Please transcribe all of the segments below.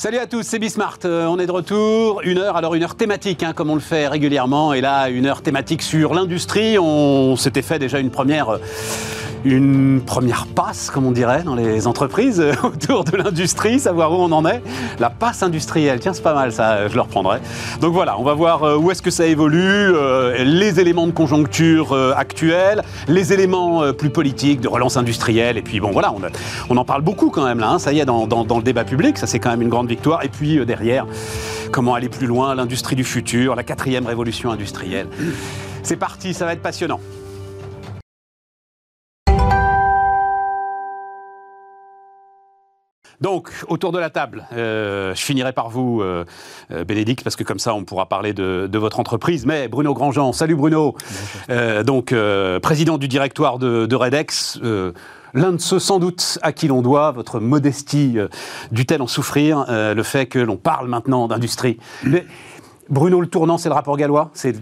Salut à tous, c'est Bismart. Euh, on est de retour. Une heure, alors une heure thématique, hein, comme on le fait régulièrement. Et là, une heure thématique sur l'industrie. On s'était fait déjà une première. euh, une première passe, comme on dirait, dans les entreprises euh, autour de l'industrie, savoir où on en est. La passe industrielle, tiens, c'est pas mal ça, je le reprendrai. Donc voilà, on va voir euh, où est-ce que ça évolue, euh, les éléments de conjoncture actuels, les éléments plus politiques, de relance industrielle. Et puis bon, voilà, on, en parle beaucoup quand même là, hein, ça y est, dans, le débat public, ça c'est quand même une grande victoire. Et puis derrière, comment aller plus loin, l'industrie du futur, la quatrième révolution industrielle. C'est parti, ça va être passionnant. Donc, autour de la table, euh, je finirai par vous, euh, euh, Bénédicte, parce que comme ça, on pourra parler de, de votre entreprise. Mais Bruno Grandjean, salut Bruno. Euh, donc, euh, président du directoire de, de Redex. euh, L'un de ceux sans doute à qui l'on doit votre modestie, euh, dut-elle en souffrir, euh, le fait que l'on parle maintenant d'industrie. Mais Bruno, le tournant, c'est le rapport gallois C'est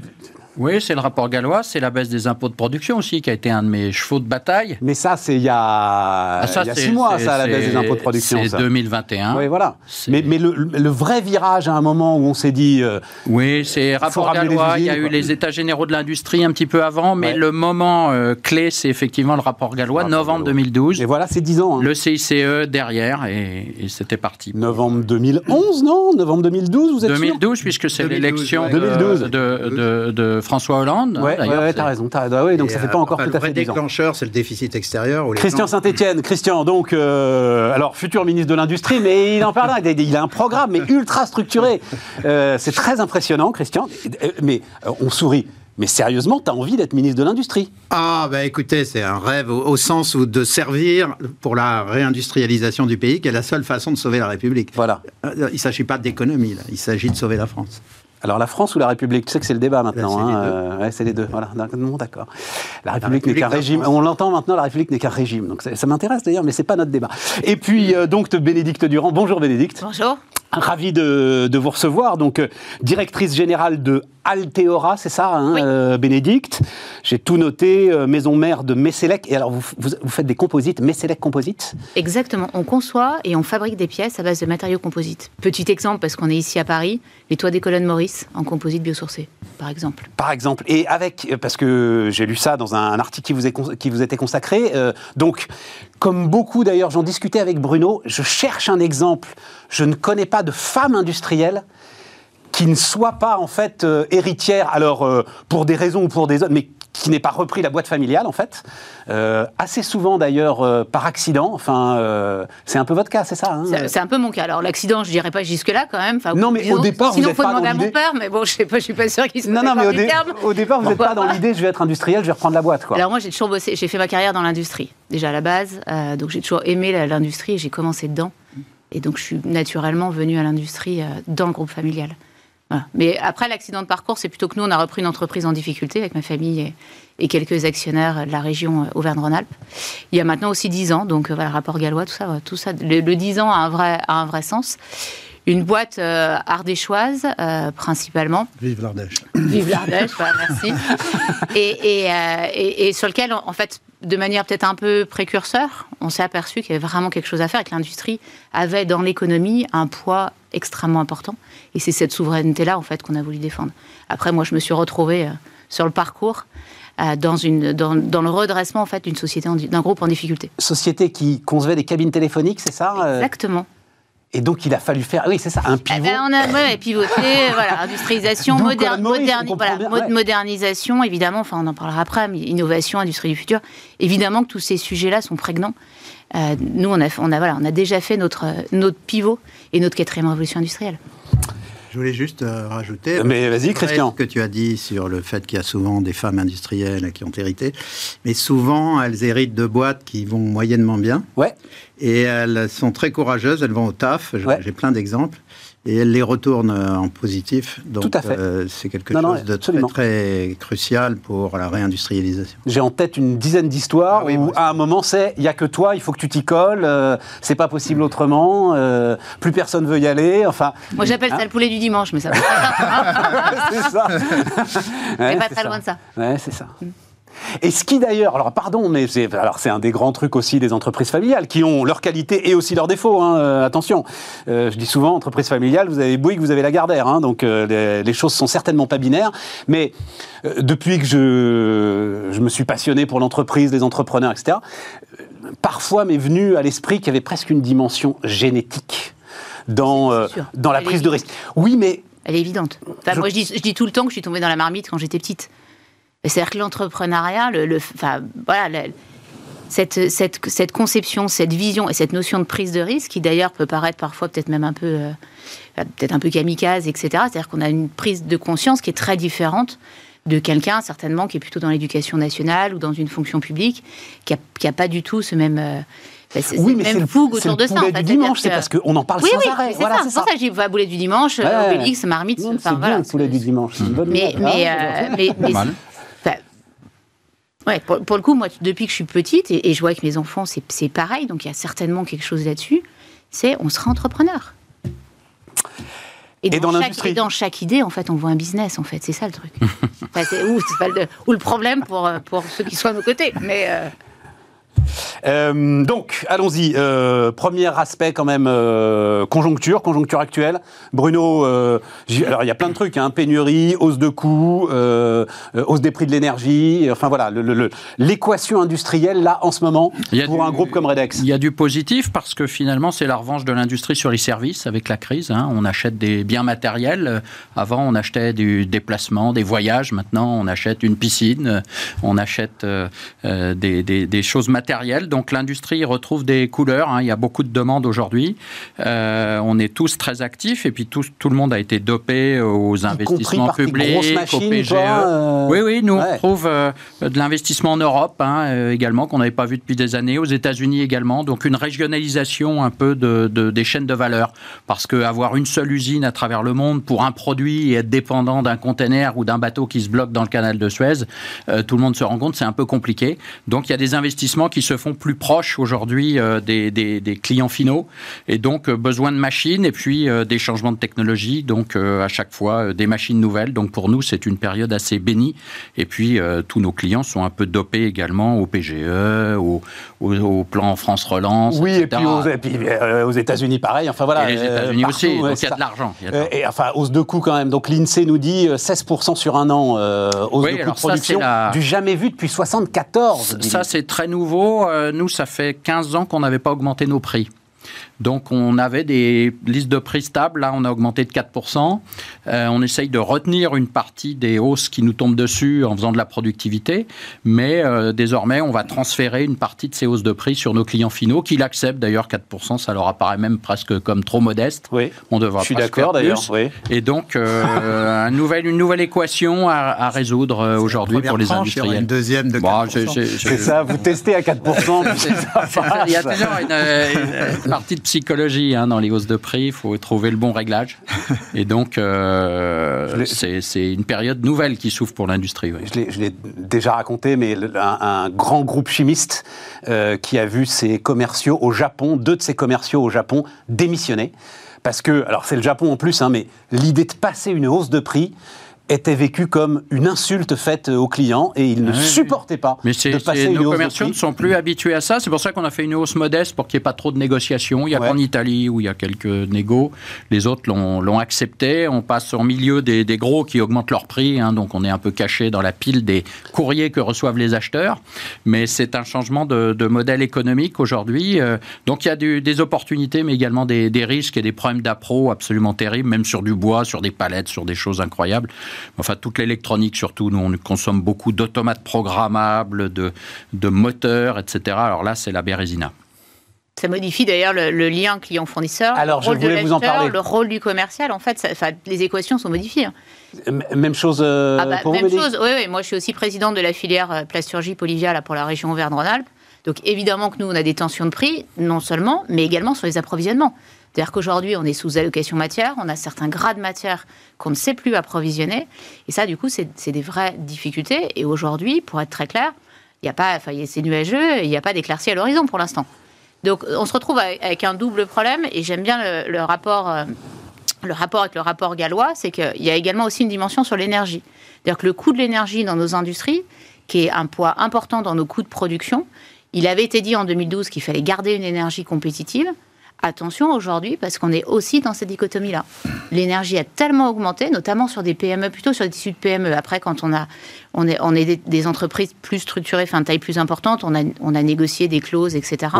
Oui, c'est le rapport gallois, c'est la baisse des impôts de production aussi, qui a été un de mes chevaux de bataille. Mais ça, c'est il y a, Ah, ça, il y a c'est- six mois, ça, la baisse des impôts de production. C'est ça. 2021. Oui, voilà. Mais, mais le, le vrai virage à un moment où on s'est dit. euh, Oui, c'est rapport gallois. Il y a eu les états généraux de l'industrie un petit peu avant, mais Ouais. le moment euh, clé, c'est effectivement le rapport gallois, Rapport novembre gallois. 2012. et voilà, c'est 10 ans. hein. Le CICE derrière, et, et c'était parti. Novembre 2011, non? Novembre 2012, vous êtes sûr? 2012, puisque c'est 2012, l'élection ouais. de, 2012. de, de- de François Hollande. hein, Ouais, ouais, t'as raison. t'as- ah oui, donc Et, ça fait euh, pas encore enfin, tout à Le vrai fait 10 ans. déclencheur, c'est le déficit extérieur. les Christian gens- Saint-Etienne, Christian, donc, euh, alors, futur ministre de l'Industrie, mais il en parlera, il a- il a un programme, mais ultra structuré. Euh, c'est très impressionnant, Christian, Euh, mais euh, on sourit. Mais sérieusement, tu as envie d'être ministre de l'Industrie? Ah, bah écoutez, c'est un rêve au, au sens où de servir pour la réindustrialisation du pays, qui est la seule façon de sauver la République. Voilà. Euh, Il ne s'agit pas d'économie, là. il s'agit de sauver la France. Alors, la France ou la République? Tu sais que c'est le débat maintenant. c'est hein, les deux. euh, ouais, c'est les deux. Voilà, non, d'accord. La République n'est République qu'un régime. France. On l'entend maintenant, la République n'est qu'un régime. Donc, ça, ça m'intéresse d'ailleurs, mais c'est pas notre débat. Et puis, euh, donc, Bénédicte Durand. Bonjour, Bénédicte. Bonjour. Ravi de, de vous recevoir. Donc, euh, directrice générale de Alteora, c'est ça, hein, Oui. euh, Bénédicte J'ai tout noté, euh, maison mère de Messelec. Et alors, vous, vous, vous faites des composites, Messelec Composites Exactement. On conçoit et on fabrique des pièces à base de matériaux composites. Petit exemple, parce qu'on est ici à Paris, les toits des colonnes Maurice en composite biosourcé, par exemple. par exemple, et avec, euh, parce que j'ai lu ça dans un, article qui vous, est cons- qui vous était consacré, euh, donc, comme beaucoup d'ailleurs, j'en discutais avec Bruno, je cherche un exemple, je ne connais pas de femme industrielle qui ne soit pas en fait euh, héritière, alors euh, pour des raisons ou pour des autres, mais qui n'ait pas repris la boîte familiale en fait, Euh, assez souvent d'ailleurs par accident, enfin, c'est un peu votre cas, c'est ça hein C'est un peu mon cas. Alors l'accident, je dirais pas jusque-là quand même. Enfin, Non, mais disons, au départ, vous sinon êtes faut pas demander dans à mon père, mais bon, je sais pas, je suis pas sûre qu'il soit Non, non, mais au, d'accord du dé- terme. au départ, vous n'êtes pas dans l'idée, je vais être industriel, je vais reprendre la boîte, quoi. Alors moi, j'ai toujours bossé, j'ai fait ma carrière dans l'industrie, déjà à la base. donc j'ai toujours aimé l'industrie et j'ai commencé dedans. Et donc je suis naturellement venue à l'industrie dans le groupe familial. Voilà. Mais après l'accident de parcours, c'est plutôt que nous, on a repris une entreprise en difficulté avec ma famille et, et quelques actionnaires de la région euh, Auvergne-Rhône-Alpes. Il y a maintenant aussi 10 ans, donc euh, voilà, rapport gallois, tout ça, voilà, tout ça. Le, le 10 ans a un vrai, a un vrai sens. Une boîte euh, ardéchoise, euh, principalement, Vive l'Ardèche. Vive l'Ardèche, voilà, merci. Et, et, euh, et- et sur lequel, en fait, de manière peut-être un peu précurseur, on s'est aperçu qu'il y avait vraiment quelque chose à faire et que l'industrie avait dans l'économie un poids extrêmement important. Et c'est cette souveraineté-là, en fait, qu'on a voulu défendre. Après, moi, je me suis retrouvée euh, sur le parcours euh, dans, une, dans, dans le redressement, en fait, d'une société, d'un groupe en difficulté. Société qui concevait des cabines téléphoniques, c'est ça euh, Exactement. Et donc, il a fallu faire, oui, c'est ça, un Eh pivot. ben, on a ouais, pivoté, voilà, industrialisation, Maurice, moderni- voilà, bien, ouais. modernisation, évidemment, enfin on en parlera après, mais innovation, industrie du futur. Évidemment que tous ces sujets-là sont prégnants. Euh, nous, on a, on, a, voilà, on a déjà fait notre, notre pivot et notre quatrième révolution industrielle. Je voulais juste euh, rajouter. Mais vas-y, Christian. Ce que tu as dit sur le fait qu'il y a souvent des femmes industrielles qui ont hérité, mais souvent elles héritent de boîtes qui vont moyennement bien Ouais, et elles sont très courageuses, elles vont au taf, j'ai Ouais. j'ai plein d'exemples, et elles les retournent euh, en positif. Donc Tout à fait. euh, c'est quelque Non, non, chose de très, crucial pour la réindustrialisation. j'ai en tête une dizaine d'histoires Ah oui, où, à un moment, c'est il y a que toi, il faut que tu t'y colles, euh, c'est pas possible autrement, euh, plus personne veut y aller, enfin. Moi, j'appelle Hein ça le poulet du dimanche, mais ça va pas. c'est ça. Mais Ouais, pas c'est très loin de ça. Ouais, c'est ça. Et ce qui d'ailleurs, alors pardon, mais c'est alors c'est un des grands trucs aussi des entreprises familiales qui ont leurs qualités et aussi leurs défauts. Hein, euh, attention, Euh, je dis souvent entreprise familiale, vous avez Bouygues, vous avez Lagardère, hein, donc euh, les, les choses sont certainement pas binaires. Mais depuis que je je me suis passionné pour l'entreprise, les entrepreneurs, etc. Parfois m'est venu à l'esprit qu'il y avait presque une dimension génétique dans euh, dans la Elle prise de risque. Oui, mais Elle est évidente. Enfin, Je- Moi, je dis, je dis tout le temps que je suis tombée dans la marmite quand j'étais petite. C'est-à-dire que l'entrepreneuriat, le, le- enfin, voilà, la- cette, cette, cette conception, cette vision et cette notion de prise de risque, qui d'ailleurs peut paraître parfois peut-être même un peu, euh, peut-être un peu kamikaze, etc. C'est-à-dire qu'on a une prise de conscience qui est très différente de quelqu'un, certainement, qui est plutôt dans l'éducation nationale ou dans une fonction publique, qui n'a qui a pas du tout ce même, euh, ce- oui, cette mais c'est même le, fougue c'est autour le de ça. poulet en fait. du dimanche, c'est que- parce qu'on en parle oui, sans oui, arrêt. c'est Voilà, ça. c'est ça que j'ai pas boulet du dimanche, Ouais. Obélix, Marmite, Non, enfin c'est voilà. le poulet du dimanche. bonne Mais, mais, euh, mais, mais- ouais, pour, pour le coup, moi, depuis que je suis petite, et, et je vois avec mes enfants, c'est pareil, donc il y a certainement quelque chose là-dessus, c'est on sera entrepreneur. Et dans chaque, l'industrie. et dans chaque idée, en fait, on voit un business, en fait, c'est ça le truc. Enfin, c'est- ou, c'est pas le, ou le problème pour, euh, pour ceux qui sont à nos côtés. Mais euh, Euh, donc, allons-y. Euh, premier aspect quand même, euh, conjoncture, conjoncture actuelle. Bruno, alors il y a plein de trucs, hein, pénurie, hausse de coûts, hausse des prix de l'énergie. Enfin voilà, l'équation industrielle là en ce moment pour du- un groupe comme Redex. Il y a du positif parce que finalement, c'est la revanche de l'industrie sur les services avec la crise. hein. On achète des biens matériels. Avant, on achetait du déplacement, des voyages. Maintenant, on achète une piscine. On achète des, des- des choses matérielles. Donc, l'industrie retrouve des couleurs. hein. Il y a beaucoup de demandes aujourd'hui. Euh, on est tous très actifs et puis tout, tout le monde a été dopé aux investissements publics, au machines, PGE. toi, euh, Oui, oui, nous, ouais. on trouve euh, de l'investissement en Europe hein, également, qu'on n'avait pas vu depuis des années, aux États-Unis également. Donc, une régionalisation un peu de, de- des chaînes de valeur. Parce qu'avoir une seule usine à travers le monde pour un produit et être dépendant d'un conteneur ou d'un bateau qui se bloque dans le canal de Suez, tout le monde se rend compte, c'est un peu compliqué. Donc, il y a des investissements qui se font plus proches aujourd'hui euh, des, des- des clients finaux. Et donc, euh, besoin de machines et puis euh, des changements de technologie. Donc, à chaque fois, des machines nouvelles. Donc, pour nous, c'est une période assez bénie. Et puis, tous nos clients sont un peu dopés également au PGE, au, au- au plan France Relance. Oui, et etc. puis aux, et puis, aux États-Unis, pareil. Enfin voilà. Et les États-Unis aussi. Donc, il y a de l'argent. et enfin, hausse de coûts quand même. Donc l'INSEE nous dit euh, 16% sur un an, euh, hausse Oui, de ça, production, la- du jamais vu depuis 74. Ça, c'est très nouveau. Euh, Nous, ça fait 15 ans qu'on n'avait pas augmenté nos prix. Donc, on avait des listes de prix stables. Là, on a augmenté de 4%. Euh, on essaye de retenir une partie des hausses qui nous tombent dessus en faisant de la productivité. Mais euh, désormais, on va transférer une partie de ces hausses de prix sur nos clients finaux, qui l'acceptent d'ailleurs 4%. Ça leur apparaît même presque comme trop modeste. Oui. On devra Je suis d'accord d'ailleurs. Oui. Et donc, euh, un nouvel- une nouvelle équation à, à résoudre aujourd'hui pour les tranche, il y aura industriels. Une deuxième de Bon, 4%. c'est- ça, vous testez à 4%. puis ça Il y a toujours une, une partie de psychologie hein, dans les hausses de prix. Il faut trouver le bon réglage. Et donc, euh, c'est une période nouvelle qui s'ouvre pour l'industrie. oui. Je l'ai- déjà raconté, mais un grand groupe chimiste euh, qui a vu ses commerciaux au Japon, deux de ses commerciaux au Japon démissionner. Parce que, alors c'est le Japon en plus, hein, mais l'idée de passer une hausse de prix était vécue comme une insulte faite aux clients et ils ne oui, supportaient pas Mais c'est de passer une nos commerciaux ne sont plus habitués à ça. C'est pour ça qu'on a fait une hausse modeste pour qu'il n'y ait pas trop de négociations. Il n'y a Ouais. qu'en Italie où il y a quelques négos. Les autres l'ont accepté. On passe en milieu des, des gros qui augmentent leur prix. hein. donc on est un peu caché dans la pile des courriers que reçoivent les acheteurs. Mais c'est un changement de, de modèle économique aujourd'hui. Euh, donc il y a du- des opportunités, mais également des, des risques et des problèmes d'appro absolument terribles, même sur du bois, sur des palettes, sur des choses incroyables. Enfin, toute l'électronique surtout, nous on consomme beaucoup d'automates programmables, de, de moteurs, etc. Alors là, c'est la Bérésina. Ça modifie d'ailleurs le, le lien client-fournisseur, Alors, le je rôle de voulais vous en parler. le rôle du commercial. En fait, ça- les équations sont modifiées. hein. M- Même chose euh, Ah bah, pour même chose. Oui, oui, moi, je suis aussi présidente de la filière euh, plasturgie Polivia là, pour la région Auvergne-Rhône-Alpes. Donc, évidemment que nous, on a des tensions de prix, non seulement, mais également sur les approvisionnements. C'est-à-dire qu'aujourd'hui, on est sous allocation matière, on a certains grades de matière qu'on ne sait plus approvisionner. Et ça, du coup, c'est des vraies difficultés. Et aujourd'hui, pour être très clair, il n'y a pas, enfin, c'est nuageux, il n'y a pas d'éclaircie à l'horizon pour l'instant. Donc, on se retrouve avec, un double problème, et j'aime bien le, le rapport. euh, le rapport avec le rapport gallois, c'est qu'il y a également aussi une dimension sur l'énergie. C'est-à-dire que le coût de l'énergie dans nos industries qui est un poids important dans nos coûts de production. Il avait été dit en 2012 qu'il fallait garder une énergie compétitive. Attention aujourd'hui, parce qu'on est aussi dans cette dichotomie-là. L'énergie a tellement augmenté, notamment sur des PME, plutôt sur des tissus de PME. Après, quand on, a, on est, on est des, entreprises plus structurées, enfin, taille plus importante, on a, on a négocié des clauses, etc.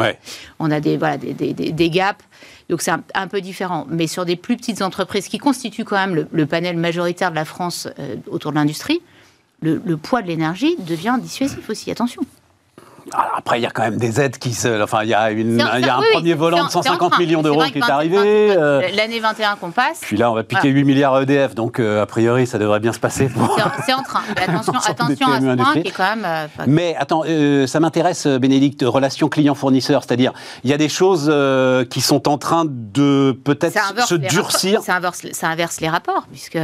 On a des, voilà, des, des, des gaps. Donc c'est un, peu différent. Mais sur des plus petites entreprises qui constituent quand même le, panel majoritaire de la France euh, autour de l'industrie, le, le poids de l'énergie devient dissuasif aussi. Attention après, il y a quand même des aides qui se. Enfin, il y a, une, il y a un premier volant de 150 millions d'euros qui est arrivé. Euh, l'année 21 qu'on passe. Puis là, on va piquer 8 milliards EDF, donc euh, a priori, ça devrait bien se passer. C'est en train. attention, attention à ce point qui est quand même. Euh, Mais attends, ça m'intéresse, Bénédicte, relation client-fournisseur. C'est-à-dire, il y a des choses qui sont en train de peut-être se durcir. Ça inverse, ça inverse, les rapports, puisque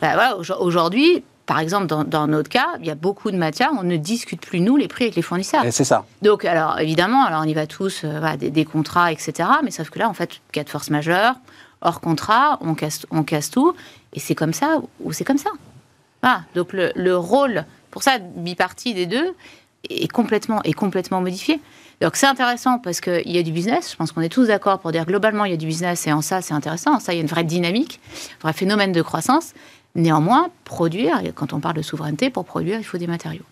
bah, aujourd'hui, par exemple, dans, notre cas, il y a beaucoup de matières, on ne discute plus, nous, les prix avec les fournisseurs. C'est ça. Donc, alors, évidemment, alors on y va tous, euh, des, contrats, etc. Mais sauf que là, en fait, cas de force majeure, hors contrat, on casse, on casse tout. Et c'est comme ça ou c'est comme ça. Voilà. Donc, le, rôle, pour ça, bipartie des deux, est complètement, est complètement modifié. Donc c'est intéressant parce qu'il y a du business. Je pense qu'on est tous d'accord pour dire globalement il y a du business et en ça c'est intéressant. En ça il y a une vraie dynamique, un vrai phénomène de croissance. Néanmoins, produire, quand on parle de souveraineté, pour produire, il faut des matériaux.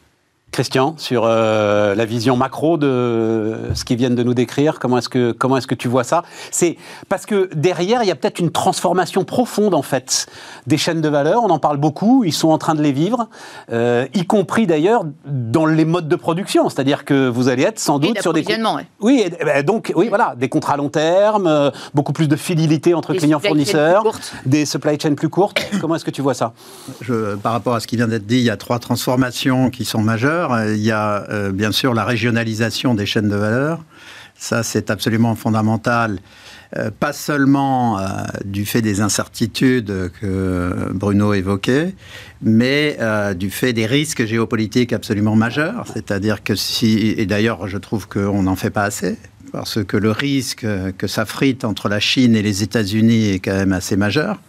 Christian, sur euh, la vision macro de ce qu'ils viennent de nous décrire, comment est-ce que, comment est-ce que tu vois ça? C'est parce que derrière, il y a peut-être une transformation profonde, en fait, des chaînes de valeur. On en parle beaucoup, ils sont en train de les vivre, euh, y compris d'ailleurs dans les modes de production. C'est-à-dire que vous allez être sans doute sur des. Oui, ben, donc, oui, voilà, des contrats à long terme, euh, beaucoup plus de fidélité entre clients-fournisseurs, des supply chains plus courtes. comment est-ce que tu vois ça? Je, Par rapport à ce qui vient d'être dit, il y a trois transformations qui sont majeures. Il y a euh, bien sûr la régionalisation des chaînes de valeur. Ça, c'est absolument fondamental, euh, pas seulement euh, du fait des incertitudes que Bruno évoquait, mais du fait des risques géopolitiques absolument majeurs. C'est-à-dire que si, et d'ailleurs, je trouve qu'on n'en fait pas assez, parce que le risque que ça frite entre la Chine et les États-Unis est quand même assez majeur.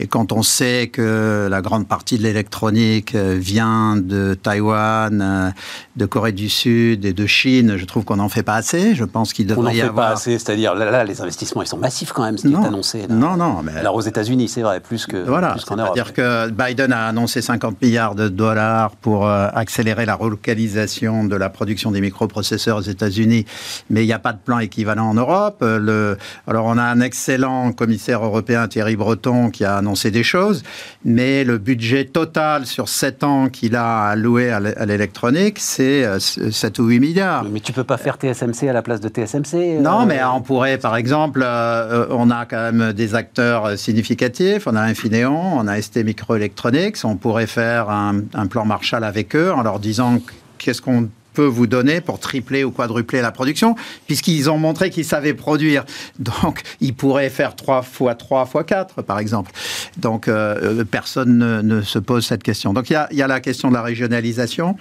Et quand on sait que la grande partie de l'électronique euh, vient de Taïwan, euh, de Corée du Sud et de Chine, je trouve qu'on n'en fait pas assez. Je pense qu'il devrait y avoir. On n'en fait pas assez, c'est-à-dire là, les investissements, ils sont massifs quand même, ce qui est annoncé. Non, non. Mais... Alors aux États-Unis, c'est vrai, plus que voilà. C'est-à-dire que Biden a annoncé 50 milliards de dollars pour euh, accélérer la relocalisation de la production des microprocesseurs aux États-Unis, mais il n'y a pas de plan équivalent en Europe. Le... Alors on a un excellent commissaire européen, Thierry Breton, qui a annoncer des choses, mais le budget total sur 7 ans qu'il a alloué à l'électronique, c'est 7 euh, ou 8 milliards. Mais tu peux pas faire TSMC à la place de TSMC euh, Non, mais on pourrait, par exemple, euh, on a quand même des acteurs significatifs, on a Infineon, on a ST Microelectronics, on pourrait faire un, un plan Marshall avec eux en leur disant qu'est-ce qu'on vous donner pour tripler ou quadrupler la production, puisqu'ils ont montré qu'ils savaient produire. Donc, ils pourraient faire 3 fois 3 fois 4, par exemple. Donc, euh, personne ne, se pose cette question. Donc, il y y a la question de la régionalisation.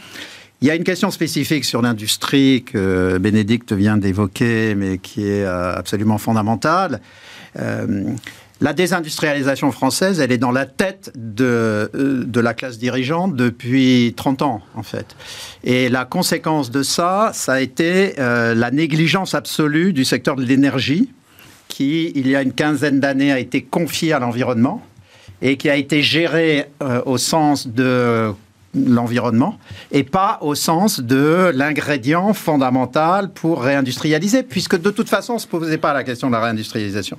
Il y a une question spécifique sur l'industrie que Bénédicte vient d'évoquer, mais qui est euh, absolument fondamentale. Euh, la désindustrialisation française, elle est dans la tête de, euh, la classe dirigeante depuis 30 ans, en fait. Et la conséquence de ça, ça a été euh, la négligence absolue du secteur de l'énergie, qui, il y a une quinzaine d'années, a été confié à l'environnement et qui a été géré euh, au sens de l'environnement et pas au sens de l'ingrédient fondamental pour réindustrialiser, puisque de toute façon, on ne se posait pas la question de la réindustrialisation.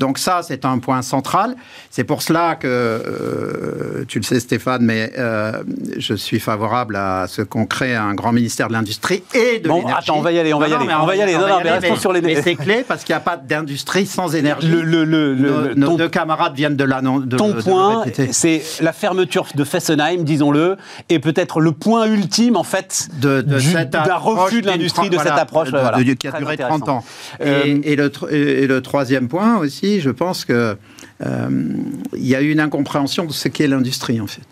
Donc ça, c'est un point central. C'est pour cela que, euh, tu le sais Stéphane, mais euh, je suis favorable à ce qu'on crée un grand ministère de l'industrie et de l'énergie. Bon, attends, on va y aller, on va y aller. on va y aller. Non, non, mais restons sur les... Mais c'est clé parce qu'il n'y a pas d'industrie sans énergie. Le, le, nos, deux camarades viennent de l'annoncer. Ton point, c'est la fermeture de Fessenheim, disons-le, et peut-être le point ultime, en fait, d'un refus de l'industrie de cette approche qui a duré 30 ans. Euh, et, le, et, le, troisième point aussi, je pense que il y a eu une incompréhension de ce qu'est l'industrie, en fait.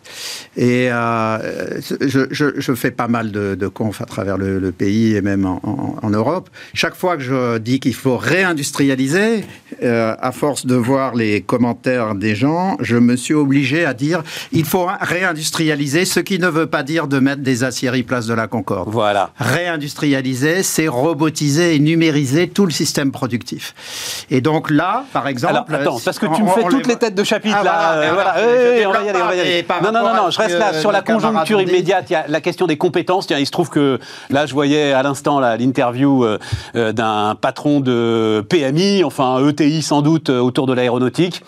Et euh, je, fais pas mal de, de confs à travers le, pays et même en, Europe. Chaque fois que je dis qu'il faut réindustrialiser, euh, à force de voir les commentaires des gens, je me suis obligé à dire il faut réindustrialiser, ce qui ne veut pas dire de mettre des aciéries place de la Concorde. Voilà. Réindustrialiser, c'est robotiser et numériser tout le système productif. Et donc là, par exemple... Alors, attends, parce que tu me fais toutes les... têtes de chapitre, ah, là. Voilà, on va y aller, on va y aller. Non, non, non, non, je reste là. Sur la conjoncture immédiate, il y a la question des compétences. Tiens, il se trouve que là, je voyais à l'instant l'interview euh, euh, d'un patron de PMI, enfin ETI sans doute, euh, autour de l'aéronautique.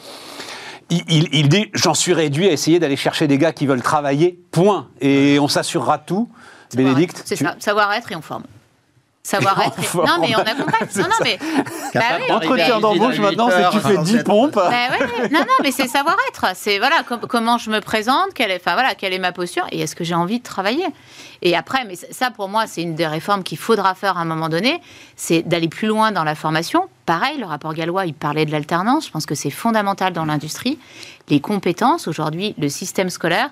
Il, dit J'en suis réduit à essayer d'aller chercher des gars qui veulent travailler, point. Et on s'assurera de tout. Bénédicte C'est ça, savoir-être et on forme savoir-être. Non, mais on accompagne. Non, non, mais. Bah oui, Entretien d'embauche maintenant, c'est que tu fais 10 pompes. Bah ouais, non, non, mais c'est savoir-être. C'est voilà, comment je me présente, quelle est, enfin, voilà, quelle est ma posture et est-ce que j'ai envie de travailler. Et après, mais ça, pour moi, c'est une des réformes qu'il faudra faire à un moment donné, c'est d'aller plus loin dans la formation. Pareil, le rapport Gallois, il parlait de l'alternance. Je pense que c'est fondamental dans l'industrie. Les compétences, aujourd'hui, le système scolaire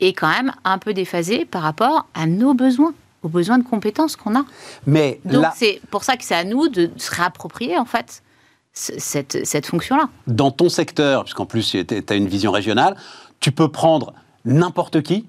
est quand même un peu déphasé par rapport à nos besoins aux besoins de compétences qu'on a. Mais Donc c'est pour ça que c'est à nous de se réapproprier en fait cette, cette fonction-là. Dans ton secteur, puisqu'en plus tu as une vision régionale, tu peux prendre n'importe qui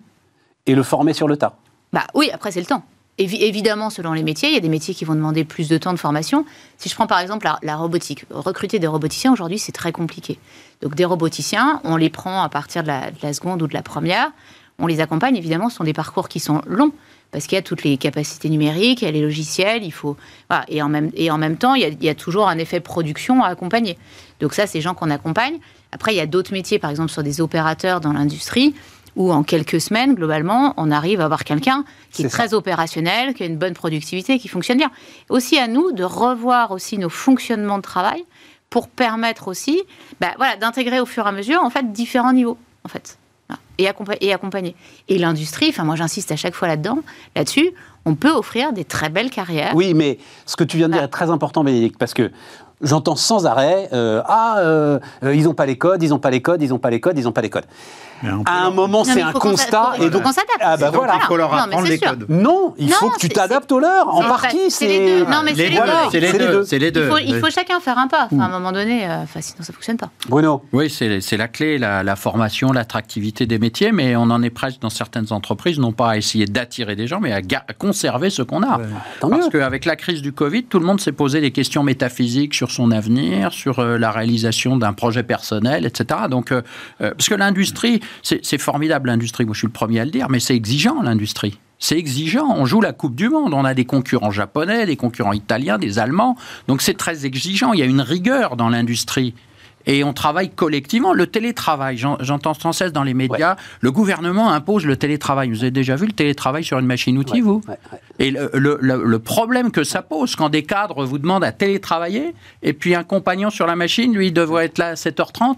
et le former sur le tas. Bah oui, après c'est le temps. évidemment, selon les métiers, il y a des métiers qui vont demander plus de temps de formation. Si je prends par exemple la, robotique, recruter des roboticiens aujourd'hui, c'est très compliqué. Donc des roboticiens, on les prend à partir de la, de la, seconde ou de la première, on les accompagne, évidemment, ce sont des parcours qui sont longs parce qu'il y a toutes les capacités numériques, il y a les logiciels, il faut et en même et en même temps il y, a, toujours un effet production à accompagner. Donc ça, c'est les gens qu'on accompagne. Après, il y a d'autres métiers, par exemple sur des opérateurs dans l'industrie, où en quelques semaines, globalement, on arrive à avoir quelqu'un qui est, très opérationnel, qui a une bonne productivité, qui fonctionne bien. Aussi à nous de revoir aussi nos fonctionnements de travail pour permettre aussi, bah, voilà, d'intégrer au fur et à mesure en fait différents niveaux, en fait et, accompagner. Et l'industrie, enfin moi j'insiste à chaque fois là-dedans, là-dessus, on peut offrir des très belles carrières. Oui, mais ce que tu viens de dire est très important, Bénédicte, parce que j'entends sans arrêt euh, Ah, euh, euh, ils n'ont pas les codes, ils n'ont pas les codes, ils n'ont pas les codes, ils n'ont pas les codes à un moment, c'est un constat. et donc, on s'adapte. Ah bah voilà. Il faut leur apprendre les codes. Non, il faut que tu t'adaptes aux leurs. En partie, c'est les deux. Non, mais c'est les deux. C'est les deux. Il faut chacun faire un pas. à un moment donné, euh, sinon ça fonctionne pas. Bruno. Oui, c'est la clé, la formation, l'attractivité des métiers, mais on en est presque dans certaines entreprises, non pas à essayer d'attirer des gens, mais à conserver ce qu'on a. Parce qu'avec la crise du Covid, tout le monde s'est posé des questions métaphysiques sur son avenir, sur euh, la réalisation d'un projet personnel, etc. Donc, euh, parce que l'industrie, c'est formidable l'industrie, moi je suis le premier à le dire, mais c'est exigeant l'industrie. C'est exigeant. On joue la Coupe du Monde. On a des concurrents japonais, des concurrents italiens, des Allemands. Donc c'est très exigeant. Il y a une rigueur dans l'industrie. Et on travaille collectivement. Le télétravail, j'entends sans cesse dans les médias, le gouvernement impose le télétravail. Vous avez déjà vu le télétravail sur une machine-outil, vous Et le, le, problème que ça pose, quand des cadres vous demandent à télétravailler, et puis un compagnon sur la machine, lui, il devrait être là à 7h30.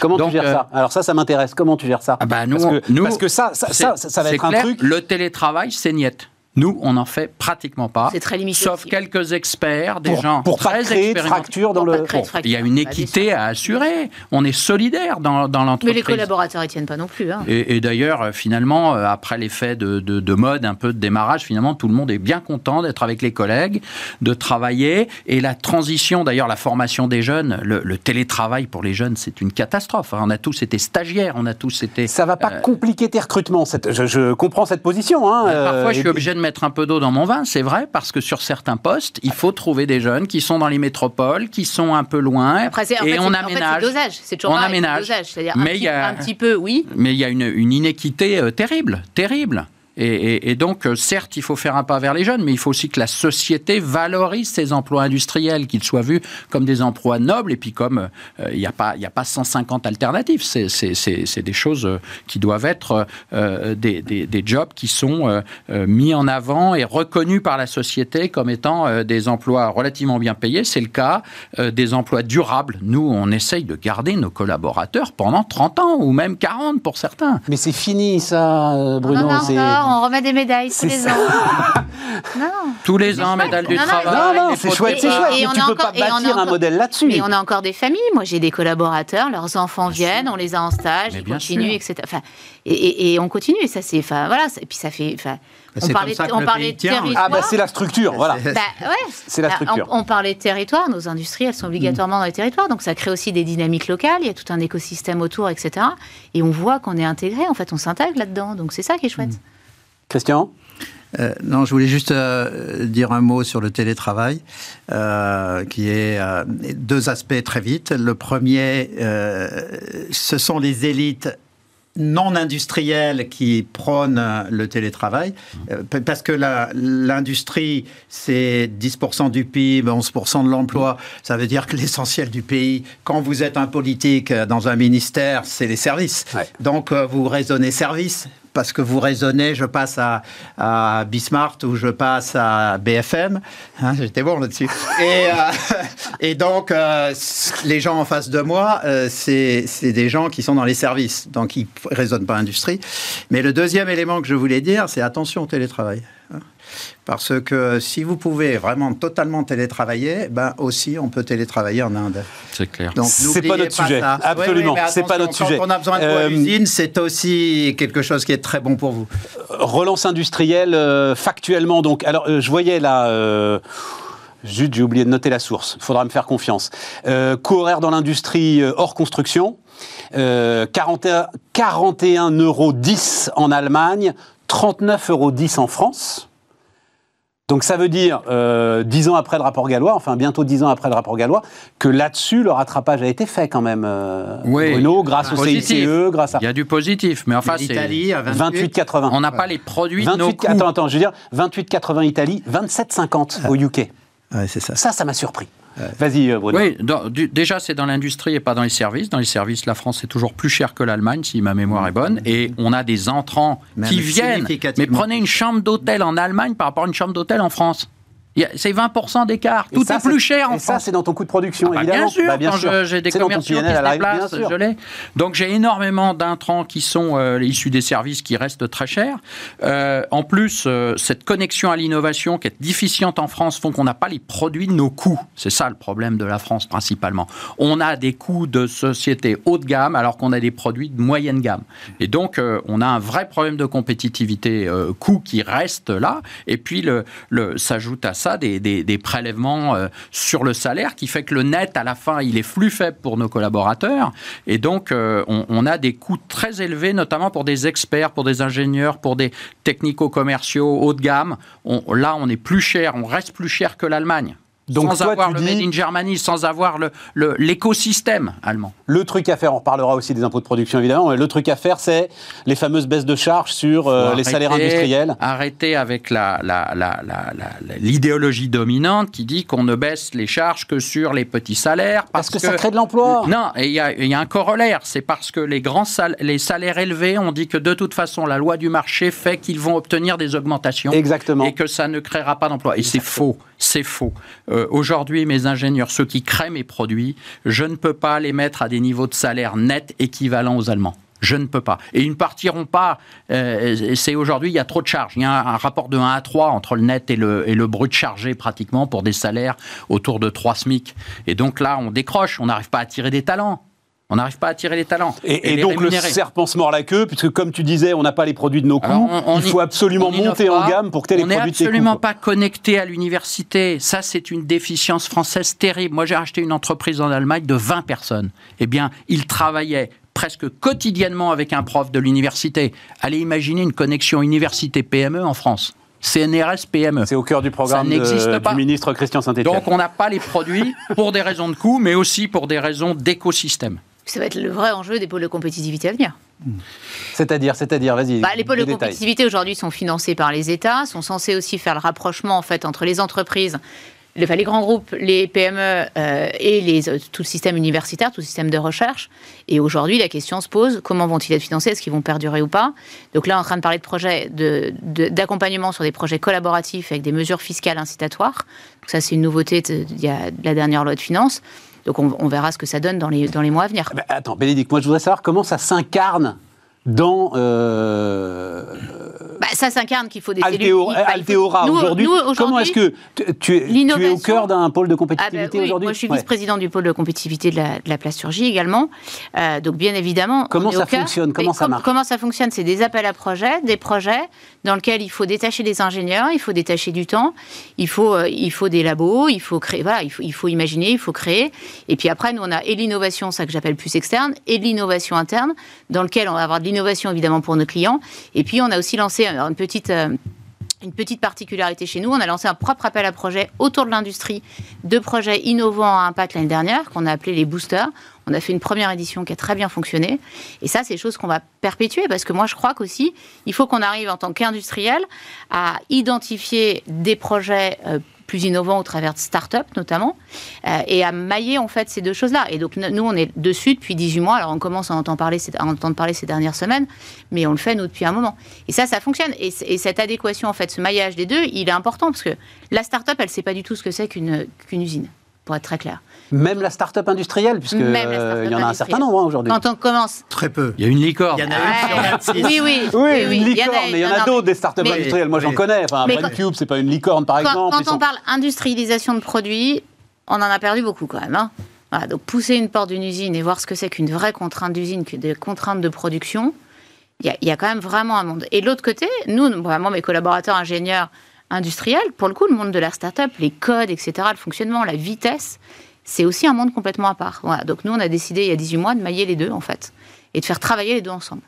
Comment tu gères euh, ça? Alors ça, ça m'intéresse. Comment tu gères ça? Ah bah nous, parce, que, ça, ça, ça, va être un truc. Le télétravail, c'est niette. Nous, on n'en fait pratiquement pas. C'est très limité. Sauf quelques experts, des gens pour très pas créer de fracture dans le. il y a une bah, équité à assurer. On est solidaire dans, dans l'entreprise. Mais les collaborateurs n'y tiennent pas non plus. Hein. Et, d'ailleurs, euh, finalement, euh, après l'effet de, de, mode, un peu de démarrage, finalement, tout le monde est bien content d'être avec les collègues, de travailler. Et la transition, d'ailleurs, la formation des jeunes, le, télétravail pour les jeunes, c'est une catastrophe. On a tous été stagiaires, on a tous été. Ça va pas euh, compliquer tes recrutements. Cette, je, comprends cette position. Hein, parfois, je suis obligé de mettre un peu d'eau dans mon vin, c'est vrai, parce que sur certains postes, il faut trouver des jeunes qui sont dans les métropoles, qui sont un peu loin, Après, et on aménage. c'est toujours on aménage. mais il y a un petit peu, oui. Mais il y a une, une inéquité euh, terrible, terrible. Et, donc, euh, certes, il faut faire un pas vers les jeunes, mais il faut aussi que la société valorise ces emplois industriels, qu'ils soient vus comme des emplois nobles, et puis comme euh, il n'y a, pas, a pas 150 alternatives. C'est des choses euh, qui doivent être des, des, jobs qui sont mis en avant et reconnus par la société comme étant des emplois relativement bien payés. C'est le cas des emplois durables. Nous, on essaye de garder nos collaborateurs pendant 30 ans, ou même 40 pour certains. Mais c'est fini, ça, Bruno on remet des médailles tous les ans. Tous les ans, médaille du Non, non, travail. Non, non, c'est chouette, c'est Et- chouette. et mais on tu peux encore- pas bâtir un modèle là-dessus. Mais on a encore des familles. Moi, j'ai des collaborateurs, leurs enfants viennent, on les a en stage, Mais ils bien continuent, sûr. etc. Enfin, et, et- et on continue. Et ça, c'est, enfin, voilà. Et puis ça fait, enfin, Bah, on parlait, ça on parlait de territoire. Ah, bah c'est la structure, voilà. Bah, ouais. C'est la Bah, structure. On, on parlait de territoire, nos industries, elles sont obligatoirement dans les territoires, donc ça crée aussi des dynamiques locales, il y a tout un écosystème autour, etc. Et on voit qu'on est intégré, en fait, on s'intègre là-dedans, donc c'est ça qui est chouette. Christian Euh, non, je voulais juste euh, dire un mot sur le télétravail, euh, qui est deux aspects très vite. Le premier, ce sont les élites non industrielles qui prônent le télétravail, parce que l'industrie, c'est 10% du PIB, 11% de l'emploi. Ça veut dire que l'essentiel du pays, quand vous êtes un politique dans un ministère, c'est les services. Ouais. Donc, vous raisonnez service parce que vous raisonnez, je passe à, à Bismart ou je passe à BFM. Hein, J'étais bon là-dessus. Et, euh, et donc, euh, les gens en face de moi, euh, c'est des gens qui sont dans les services. Donc, ils ne raisonnent pas industrie. Mais le deuxième élément que je voulais dire, c'est attention au télétravail. Parce que si vous pouvez vraiment totalement télétravailler, ben aussi on peut télétravailler en Inde. C'est clair. Donc, C'est pas notre sujet. ça. Absolument, mais c'est pas notre sujet. Quand on a besoin de Euh, l'usine, c'est aussi quelque chose qui est très bon pour vous. relance industrielle euh, factuellement donc alors euh, je voyais là euh, Zut, j'ai oublié de noter la source. Il faudra me faire confiance. Euh, coût horaire dans l'industrie euh, hors construction, euh, 41, 41 euros 10 en Allemagne, 39 euros 10 en France. Donc ça veut dire, euh, 10 ans après le rapport gallois, enfin bientôt 10 ans après le rapport gallois, que là-dessus, le rattrapage a été fait quand même, euh, Oui. Bruno, grâce au Positif. CICE, grâce à Il y a du positif, mais enfin, c'est. 28. 28,80. On n'a pas les produits de nos 28, coûts. attends, attends, je veux dire 28,80 Italie, 27,50 au UK. Ouais, c'est ça. Ça, ça m'a surpris. Vas-y, euh, Bruno. Oui, dans- du- déjà c'est dans l'industrie et pas dans les services. Dans les services, la France est toujours plus chère que l'Allemagne, si ma mémoire est bonne. Et on a des entrants Même qui viennent. Mais prenez une chambre d'hôtel en Allemagne par rapport à une chambre d'hôtel en France. C'est 20% d'écart. Tout ça, est plus cher en Et ça, France. c'est dans ton coût de production, Bah, évidemment. bien sûr, Bah, bien quand j'ai des commerciaux qui se déplacent, sûr. je l'ai. Donc j'ai énormément d'intrants qui sont euh, issus des services qui restent très chers. Euh, en plus, euh, cette connexion à l'innovation qui est déficiente en France font qu'on n'a pas les produits de nos coûts. C'est ça le problème de la France principalement. On a des coûts de société haut de gamme alors qu'on a des produits de moyenne gamme. Et donc on a un vrai problème de compétitivité coût qui reste là. Et puis le, le, s'ajoute à ça des, prélèvements euh, sur le salaire qui fait que le net à la fin il est plus faible pour nos collaborateurs. Et donc euh, on, on a des coûts très élevés, notamment pour des experts, pour des ingénieurs, pour des technico-commerciaux haut de gamme. On- là on est plus cher, on reste plus cher que l'Allemagne. Donc sans toi, avoir le dis- Made in Germany, sans avoir le- le- l'écosystème allemand. Le truc à faire, on reparlera aussi des impôts de production évidemment, mais le truc à faire, c'est les fameuses baisses de charges sur euh, les salaires industriels. Arrêter avec la- la- la- l'idéologie dominante qui dit qu'on ne baisse les charges que sur les petits salaires. Parce que ça crée de l'emploi? Non, et il y, a- il y a un corollaire. C'est parce que les grands sal- les salaires élevés, on dit que de toute façon, la loi du marché fait qu'ils vont obtenir des augmentations. Exactement. Et que ça ne créera pas d'emploi. Et c'est faux. C'est faux. Euh, Aujourd'hui, mes ingénieurs, ceux qui créent mes produits, je ne peux pas les mettre à des niveaux de salaire net équivalents aux Allemands. Je ne peux pas. Et ils ne partiront pas. euh, c'est aujourd'hui, il y a trop de charges. Il y a un, un rapport de 1 à 3 entre le net et le, et le brut chargé, pratiquement, pour des salaires autour de 3 SMIC. Et donc là, on décroche. On n'arrive pas à attirer des talents. On n'arrive pas à attirer les talents. Et, et les donc le serpent se mord la queue, puisque comme tu disais, on n'a pas les produits de nos coûts. On- on il y- faut absolument on monter en gamme pour que tu aies les On n'est produits de tes absolument coûts. pas connecté à l'université. Ça, c'est une déficience française terrible. Moi, j'ai acheté une entreprise en Allemagne de 20 personnes. Eh bien, ils travaillaient presque quotidiennement avec un prof de l'université. Allez imaginer une connexion université-PME en France. CNRS PME. C'est au cœur du programme de- pas. du ministre Christian Saint-Etienne. Donc, on n'a pas les produits pour des raisons de coût, mais aussi pour des raisons d'écosystème. Ça va être le vrai enjeu des pôles de compétitivité à venir. C'est-à-dire, c'est-à-dire, vas-y. Bah, les pôles de compétitivité aujourd'hui sont financés par les États, sont censés aussi faire le rapprochement en fait entre les entreprises, les, enfin, les grands groupes, les PME euh, et les, euh, tout le système universitaire, tout le système de recherche. Et aujourd'hui, la question se pose comment vont-ils être financés? Est-ce qu'ils vont perdurer ou pas? Donc là, on est en train de parler de projets de- de- d'accompagnement sur des projets collaboratifs avec des mesures fiscales incitatoires. Donc ça, c'est une nouveauté de la dernière loi de finances. Donc on, on verra ce que ça donne dans les, dans les mois à venir. Ah bah, attends, Bénédicte, moi je voudrais savoir comment ça s'incarne dans euh, bah, ça s'incarne qu'il faut des cellules. Altéora aujourd'hui. Comment est-ce que tu, tu, es, tu, es, au cœur d'un pôle de compétitivité ah bah oui, aujourd'hui? Moi, je suis vice-présidente du pôle de compétitivité de la, de la plasturgie également. Euh, donc, bien évidemment. Comment ça fonctionne? Comment ça marche? Comment ça fonctionne? C'est des appels à projets, des projets dans lesquels il faut détacher des ingénieurs, il faut détacher du temps, il faut, euh, il faut des labos, il faut créer, voilà, il faut, imaginer, il faut créer. Et puis après, nous, on a et l'innovation, ça que j'appelle plus externe, et l'innovation interne, dans lequel on va avoir de l'innovation évidemment pour nos clients. Et puis, on a aussi lancé une petite. Euh, une petite particularité chez nous, on a lancé un propre appel à projet autour de l'industrie de projets innovants à impact l'année dernière, qu'on a appelé les boosters. On a fait une première édition qui a très bien fonctionné. Et ça, c'est des choses qu'on va perpétuer parce que moi, je crois qu'aussi, il faut qu'on arrive en tant qu'industriel à identifier des projets euh, plus innovants au travers de start-up notamment, euh, et à mailler en fait ces deux choses-là. Et donc nous, on est dessus depuis 18 mois. Alors on commence à entendre parler, entendre parler ces dernières semaines, mais on le fait nous depuis un moment. Et ça, ça fonctionne. Et, et cette adéquation, en fait, ce maillage des deux, il est important parce que la start-up, elle ne sait pas du tout ce que c'est qu'une usine, pour être très clair. Même la start-up industrielle, puisque euh, il y en a un certain nombre hein, aujourd'hui. Quand on commence. Très peu. Il y a une licorne. Il y en a une sur 26. Oui, oui. Oui, une licorne, mais il y en a d'autres des start-up mais- industrielles. Moi, j'en Oui. connais. Enfin, Mais Brandcube, c'est pas une licorne, par Quand, exemple. quand Ils sont- on parle industrialisation de produits, on en a perdu beaucoup quand même. hein. Voilà, donc pousser une porte d'une usine et voir ce que c'est qu'une vraie contrainte d'usine, que des contraintes de production, il y, a- il y a quand même vraiment un monde. Et de l'autre côté, nous, vraiment mes collaborateurs ingénieurs industriels, pour le coup, le monde de la start-up, les codes, etc., le fonctionnement, la vitesse, c'est aussi un monde complètement à part. Voilà, donc nous, on a décidé il y a 18 mois de mailler les deux, en fait, et de faire travailler les deux ensemble.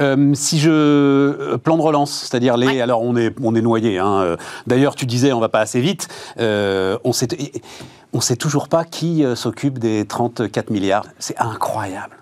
Euh, si je euh, plan de relance, c'est-à-dire les, Ouais. alors on est on est noyé. Hein. euh, D'ailleurs, tu disais on va pas assez vite. Euh, on sait on sait toujours pas qui s'occupe des 34 milliards. C'est incroyable.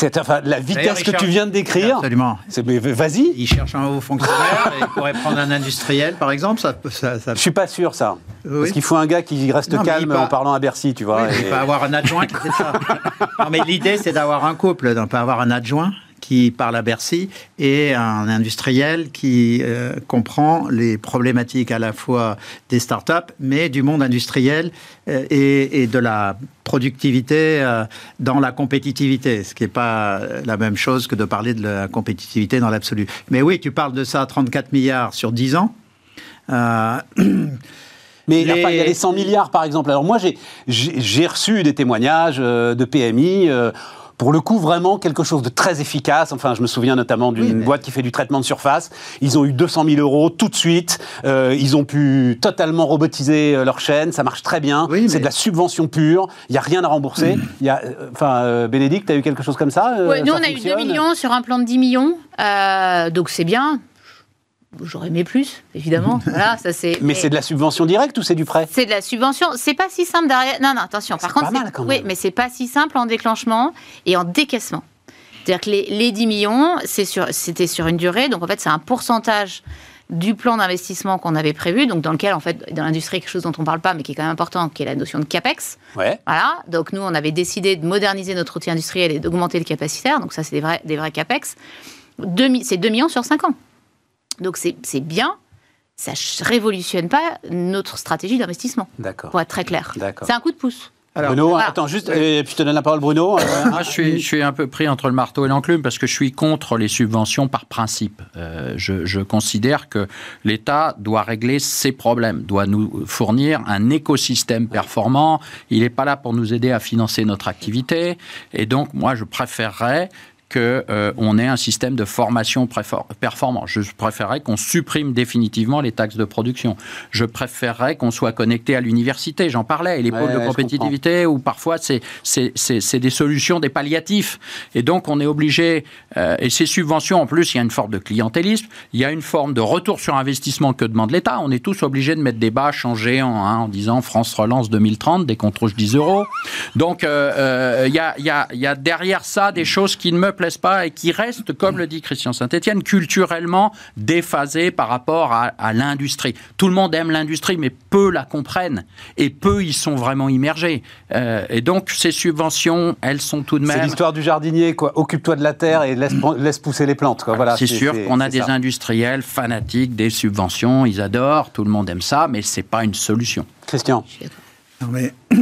C'est enfin la vitesse que tu viens de décrire. Absolument. Vas-y. Il cherche un haut fonctionnaire et il pourrait prendre un industriel, par exemple. Ça, ça, ça- Je suis pas sûr ça. Oui. Parce qu'il faut un gars qui reste Non, calme en parlant à Bercy, tu vois. Oui, et- il peut avoir un adjoint qui fait ça. Non, mais l'idée, c'est d'avoir un couple. On peut avoir un adjoint qui parle à Bercy et un industriel qui euh, comprend les problématiques à la fois des startups, mais du monde industriel euh, et, et de la productivité euh, dans la compétitivité, ce qui n'est pas la même chose que de parler de la compétitivité dans l'absolu. Mais oui, tu parles de ça, 34 milliards sur 10 ans. Mais Les- enfin, il y a les 100 milliards, par exemple. Alors moi, j'ai- reçu des témoignages de PMI. euh, pour le coup, vraiment quelque chose de très efficace. Enfin, je me souviens notamment d'une Oui, mais- boîte qui fait du traitement de surface. Ils ont eu 200 000 euros tout de suite. Euh, ils ont pu totalement robotiser euh, leur chaîne. Ça marche très bien. Oui, C'est de la subvention pure. Il n'y a rien à rembourser. Il y a, euh, enfin, euh, Bénédicte, tu as eu quelque chose comme ça euh, Ouais, nous, ça on a eu 2 fonctionne? millions sur un plan de 10 millions. euh, donc c'est bien. J'aurais aimé plus, évidemment. voilà, ça c'est. Mais c'est de la subvention directe ou c'est du prêt? C'est de la subvention. C'est pas si simple derrière. Non, non, attention. Par contre, pas c'est- mal, quand oui, mais c'est pas si simple en déclenchement et en décaissement. C'est-à-dire que les, les 10 millions, c'est sur, c'était sur une durée. Donc en fait, c'est un pourcentage du plan d'investissement qu'on avait prévu, donc dans lequel, en fait, dans l'industrie, quelque chose dont on ne parle pas, mais qui est quand même important, qui est la notion de capex. Ouais. Voilà. Donc nous, on avait décidé de moderniser notre outil industriel et d'augmenter le capacitaire. Donc ça, c'est des vrais, des vrais capex. C'est 2 millions sur 5 ans. Donc c'est c'est bien. Ça ne révolutionne pas notre stratégie d'investissement, D'accord. pour être très clair. D'accord. C'est un coup de pouce. Alors, Bruno, voilà. attends juste, et puis je te donne la parole, Bruno. Euh, Moi, je suis, je suis un peu pris entre le marteau et l'enclume parce que je suis contre les subventions par principe. Euh, je, je considère que l'État doit régler ses problèmes, doit nous fournir un écosystème performant. Il n'est pas là pour nous aider à financer notre activité. Et donc, moi, je préférerais que euh, ait un système de formation performant. Je préférerais qu'on supprime définitivement les taxes de production. Je préférerais qu'on soit connecté à l'université. J'en parlais. Et les Ouais, pôles de compétitivité où parfois c'est des solutions, des palliatifs. Et donc on est obligé, euh, et ces subventions en plus, il y a une forme de clientélisme, il y a une forme de retour sur investissement que demande l'État. On est tous obligés de mettre des bâches en géant hein, en disant France Relance 2030, dès qu'on touche 10 euros. Donc euh, euh, il y, a, y, a, y a derrière ça des choses qui ne me plaisent pas et qui restent, comme le dit Christian Saint-Etienne, culturellement déphasées par rapport à, à l'industrie. Tout le monde aime l'industrie, mais peu la comprennent et peu y sont vraiment immergés. Euh, et donc ces subventions, elles sont tout de C'est même... l'histoire du jardinier, quoi. Occupe-toi de la terre et laisse, laisse pousser les plantes, quoi. Voilà. c'est sûr c'est- qu'on a c'est des ça. industriels fanatiques des subventions, ils adorent, tout le monde aime ça, mais c'est pas une solution. Christian. Non, mais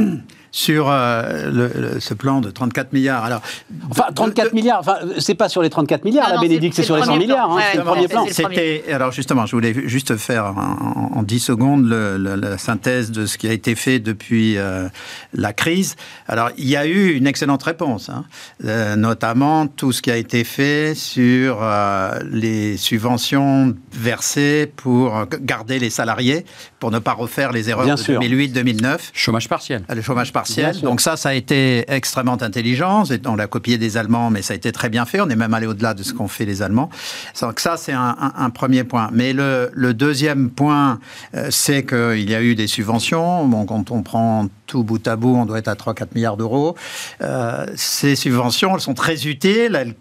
sur euh, le- ce plan de 34 milliards. Alors, Enfin, 34 milliards, enfin, c'est pas sur les 34 milliards, Non, la Bénédicte, c'est- c'est sur les le 100 premier milliards, hein, Ouais, c'est le premier plan. C'était alors justement, je voulais juste faire en, en 10 secondes le- le- la synthèse de ce qui a été fait depuis euh, la crise. Alors, il y a eu une excellente réponse, hein. Euh, notamment tout ce qui a été fait sur euh, les subventions versées pour garder les salariés, pour ne pas refaire les erreurs Bien de sûr. 2008-2009. Chômage partiel. Le chômage partiel. Donc ça, ça a été extrêmement intelligent. On l'a copié des Allemands, mais ça a été très bien fait. On est même allé au-delà de ce qu'ont fait les Allemands. Donc ça, c'est un, un- un premier point. Mais le, le deuxième point, euh, c'est qu'il y a eu des subventions. Bon, quand on prend tout bout à bout, on doit être à 3-4 milliards d'euros. Euh, ces subventions, elles sont très utiles. Elles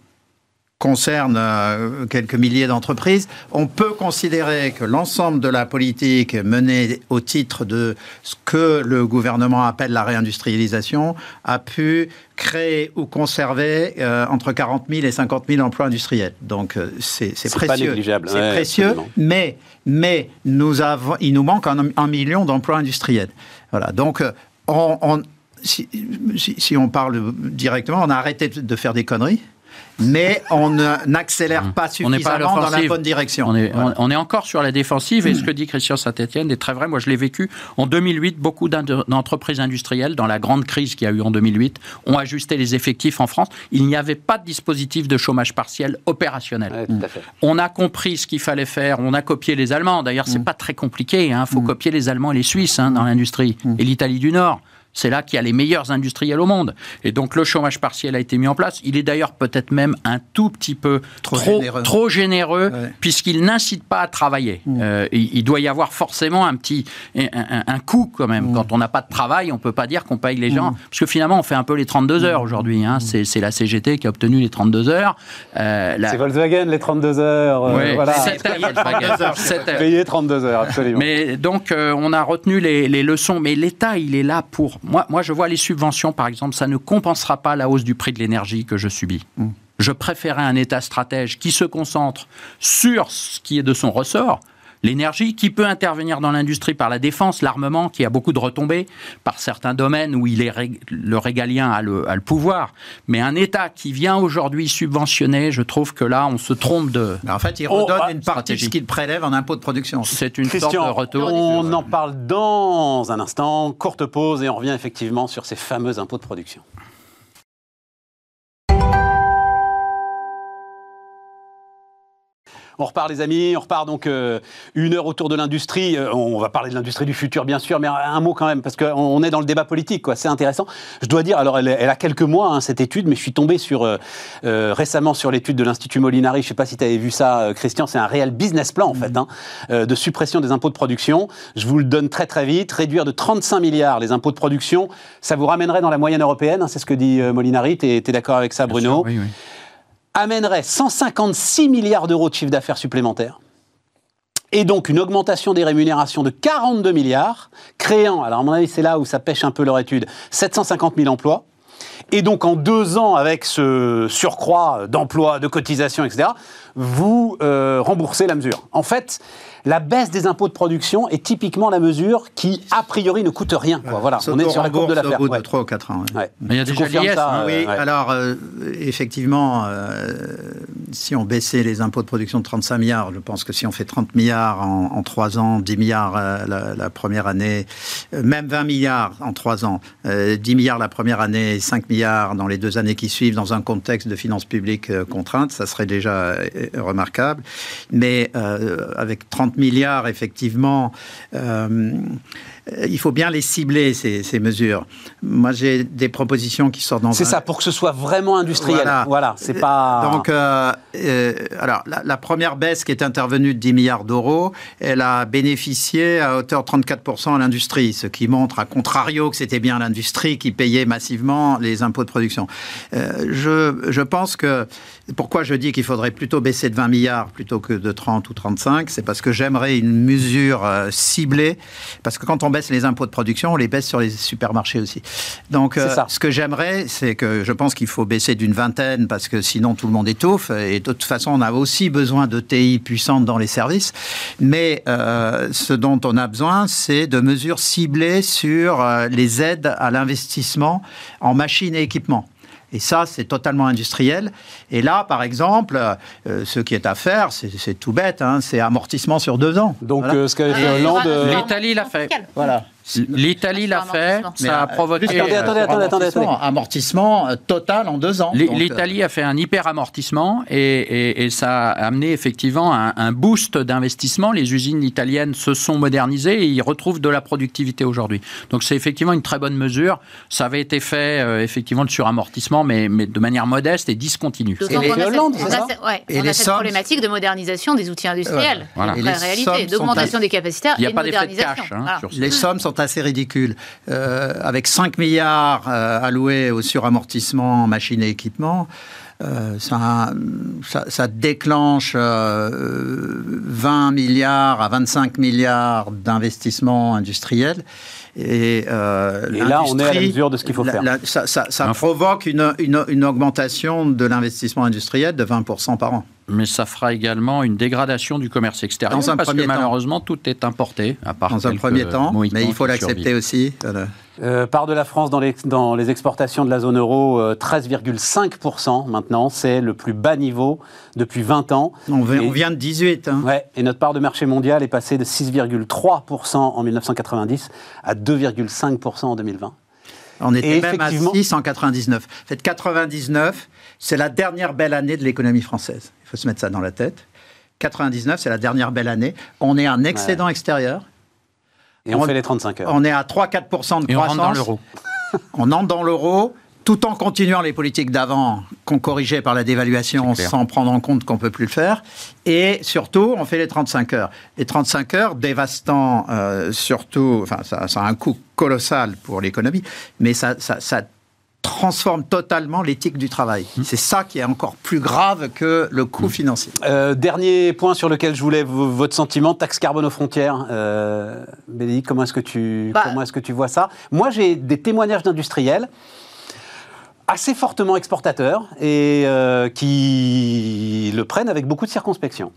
concerne euh, quelques milliers d'entreprises, on peut considérer que l'ensemble de la politique menée au titre de ce que le gouvernement appelle la réindustrialisation a pu créer ou conserver euh, entre 40 000 et 50 000 emplois industriels. Donc euh, c'est c'est C'est pas précieux. négligeable, C'est ouais, précieux, absolument. mais, mais nous avons, il nous manque un, un million d'emplois industriels. Voilà. Donc euh, on, on- si, si- si on parle directement, on a arrêté de faire des conneries. Mais on n'accélère pas On n'est pas suffisamment dans la bonne direction. On est, Voilà. on, on est encore sur la défensive et ce que dit Christian Saint-Etienne est très vrai. Moi, je l'ai vécu. En 2008, beaucoup d'entreprises industrielles, dans la grande crise qu'il y a eu en 2008, ont ajusté les effectifs en France. Il n'y avait pas de dispositif de chômage partiel opérationnel. Ouais, fait. On a compris ce qu'il fallait faire. On a copié les Allemands. D'ailleurs, c'est pas très compliqué. Il faut copier les Allemands et les Suisses hein, dans l'industrie et l'Italie du Nord. C'est là qu'il y a les meilleurs industriels au monde. Et donc le chômage partiel a été mis en place. Il est d'ailleurs peut-être même un tout petit peu Trop trop, généreux. trop généreux, Ouais. puisqu'il n'incite pas à travailler. Euh, il, doit y avoir forcément un petit un, un- un coût quand même. Quand on n'a pas de travail, on peut pas dire qu'on paye les gens, parce que finalement on fait un peu les 32 heures aujourd'hui. hein. C'est la CGT qui a obtenu les 32 heures. Euh, la- C'est Volkswagen, les 32 heures. euh, Ouais, voilà. sept heures, Volkswagen. Sept heures. Payé 32 heures, absolument. Mais donc, euh, on a retenu les, les leçons. Mais l'État, il est là pour. Moi, moi, je vois les subventions, par exemple, ça ne compensera pas la hausse du prix de l'énergie que je subis. Je préférais un État stratège qui se concentre sur ce qui est de son ressort. L'énergie qui peut intervenir dans l'industrie par la défense, l'armement, qui a beaucoup de retombées, par certains domaines où il est le régalien a le, a le pouvoir. Mais un État qui vient aujourd'hui subventionner, je trouve que là, on se trompe de. Mais en fait, il Oh, redonne ah, une partie de ce qu'il prélève en impôt de production. C'est une sorte Christian, de retour. on en parle dans un instant. Courte pause et on revient effectivement sur ces fameux impôts de production. On repart les amis, on repart donc euh, une heure autour de l'industrie. Euh, on va parler de l'industrie du futur bien sûr, mais un, mot quand même parce qu'on on est dans le débat politique, quoi. C'est intéressant. Je dois dire, alors elle, elle a quelques mois hein, cette étude, mais je suis tombé sur euh, euh, récemment sur l'étude de l'Institut Molinari. Je sais pas si tu avais vu ça, euh, Christian. C'est un réel business plan en fait hein, euh, de suppression des impôts de production. Je vous le donne très très vite. Réduire de 35 milliards les impôts de production, ça vous ramènerait dans la moyenne européenne. hein, c'est ce que dit Molinari. Tu es, d'accord avec ça, Bruno Oui, oui. Amènerait 156 milliards d'euros de chiffre d'affaires supplémentaires. Et donc une augmentation des rémunérations de 42 milliards, créant, alors à mon avis c'est là où ça pêche un peu leur étude, 750 000 emplois. Et donc en deux ans, avec ce surcroît d'emplois, de cotisations, etc., vous euh, remboursez la mesure. En fait, la baisse des impôts de production est typiquement la mesure qui, a priori, ne coûte rien. Quoi. Voilà, on est sur la courbe de l'affaire. bout Ouais. de 3 ou 4 ans. ouais. Ouais. Mais il y a Tu déjà confirmes l'IS, ça, hein. euh, Oui, ouais. alors euh, effectivement, euh, si on baissait les impôts de production de 35 milliards, je pense que si on fait 30 milliards en, en 3 ans, 10 milliards euh, la, la première année, euh, même 20 milliards en 3 ans, euh, 10 milliards la première année, 5 milliards dans les deux années qui suivent, dans un contexte de finances publiques euh, contraintes, ça serait déjà euh, remarquable. Mais euh, avec 30 milliards, effectivement, euh, il faut bien les cibler, ces, ces mesures. Moi, j'ai des propositions qui sortent dans C'est un- ça, pour que ce soit vraiment industriel. Voilà, Voilà. c'est pas. donc, euh, euh, alors, la, la première baisse qui est intervenue de 10 milliards d'euros, elle a bénéficié à hauteur de 34% à l'industrie, ce qui montre, à contrario, que c'était bien l'industrie qui payait massivement les impôts de production. Je, je pense que, pourquoi je dis qu'il faudrait plutôt baisser de 20 milliards plutôt que de 30 ou 35, c'est parce que j'aimerais une mesure euh, ciblée, parce que quand on baisse les impôts de production, on les baisse sur les supermarchés aussi. Donc, euh, ce que j'aimerais, c'est que je pense qu'il faut baisser d'une vingtaine, parce que sinon tout le monde étouffe. Et de toute façon, on a aussi besoin de TI puissantes dans les services. Mais euh, ce dont on a besoin, c'est de mesures ciblées sur les aides à l'investissement en machines et équipements. Et ça, c'est totalement industriel. Et là, par exemple, euh, ce qui est à faire, c'est tout bête, hein, c'est amortissement sur deux ans. Donc, euh, ce qu'avait fait Hollande... L'Italie l'a fait. Voilà. L'Italie l'a fait, ça a provoqué. attendez, attendez, attendez, attendez, Amortissement total en deux ans. L'Italie a fait un hyper amortissement et, et, ça a amené effectivement un, un boost d'investissement. Les usines italiennes se sont modernisées et ils retrouvent de la productivité aujourd'hui. Donc c'est effectivement une très bonne mesure. Ça avait été fait euh, effectivement de suramortissement, mais, mais de manière modeste et discontinue. Et les, Hollande, on a, ouais, et on a cette problématique de modernisation des outils industriels. Voilà. La réalité, d'augmentation des capacités Il n'y a pas d'effet de cash. Hein, sur les sommes sont assez ridicule. Euh, avec 5 milliards euh, alloués au suramortissement machines et équipements, euh, ça, ça, déclenche 20 milliards à 25 milliards d'investissements industriels. Et, là, on est à la mesure de ce qu'il faut faire. ça, provoque une, une, une augmentation de l'investissement industriel de 20% par an mais ça fera également une dégradation du commerce extérieur dans un parce premier que malheureusement tout est importé à part dans un premier temps mais il faut l'accepter aussi euh, part de la France dans les, dans les exportations de la zone euro 13,5% euh, maintenant c'est le plus bas niveau depuis 20 ans. On, vient de 18 hein. ouais, et notre part de marché mondial est passée de 6,3% en 1990 à 2,5% en 2020 on était même à 6 en 99 fait 99 c'est la dernière belle année de l'économie française. Il faut se mettre ça dans la tête. 99, c'est la dernière belle année. On est en excédent extérieur. Et on, fait les 35 heures. On est à 3-4% de Et croissance. On rentre dans l'euro. on entre dans l'euro tout en continuant les politiques d'avant qu'on corrigeait par la dévaluation sans prendre en compte qu'on ne peut plus le faire. Et surtout, on fait les 35 heures. Les 35 heures, dévastant euh, surtout, enfin, ça, a un coût colossal pour l'économie, mais ça, ça, ça transforme totalement l'éthique du travail. Mmh. C'est ça qui est encore plus grave que le coût mmh. financier. Euh, dernier point sur lequel je voulais votre sentiment, taxe carbone aux frontières. Euh, Bénédicte, comment est-ce que, tu, bah. comment est-ce que tu vois ça? Moi, j'ai des témoignages d'industriels assez fortement exportateurs et euh, qui le prennent avec beaucoup de circonspection.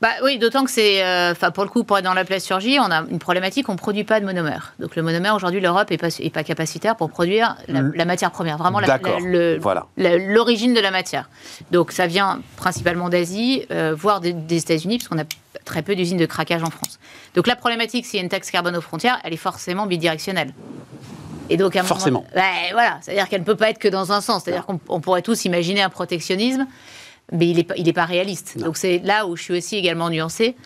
Bah oui, d'autant que c'est, euh, enfin pour le coup, pour être dans la plasturgie, on a une problématique, on ne produit pas de monomère. Donc le monomère aujourd'hui, l'Europe n'est pas, est pas capacitaire pour produire la, mm. matière première, vraiment l'origine de la matière. Donc ça vient principalement d'Asie, euh, voire des, États-Unis, parce qu'on a très peu d'usines de craquage en France. Donc la problématique, s'il y a une taxe carbone aux frontières, elle est forcément bidirectionnelle. Et donc, à Forcément. voilà, c'est-à-dire qu'elle ne peut pas être que dans un sens. C'est-à-dire qu'on pourrait tous imaginer un protectionnisme mais il n'est il est pas réaliste. Donc c'est là où je suis aussi également nuancée.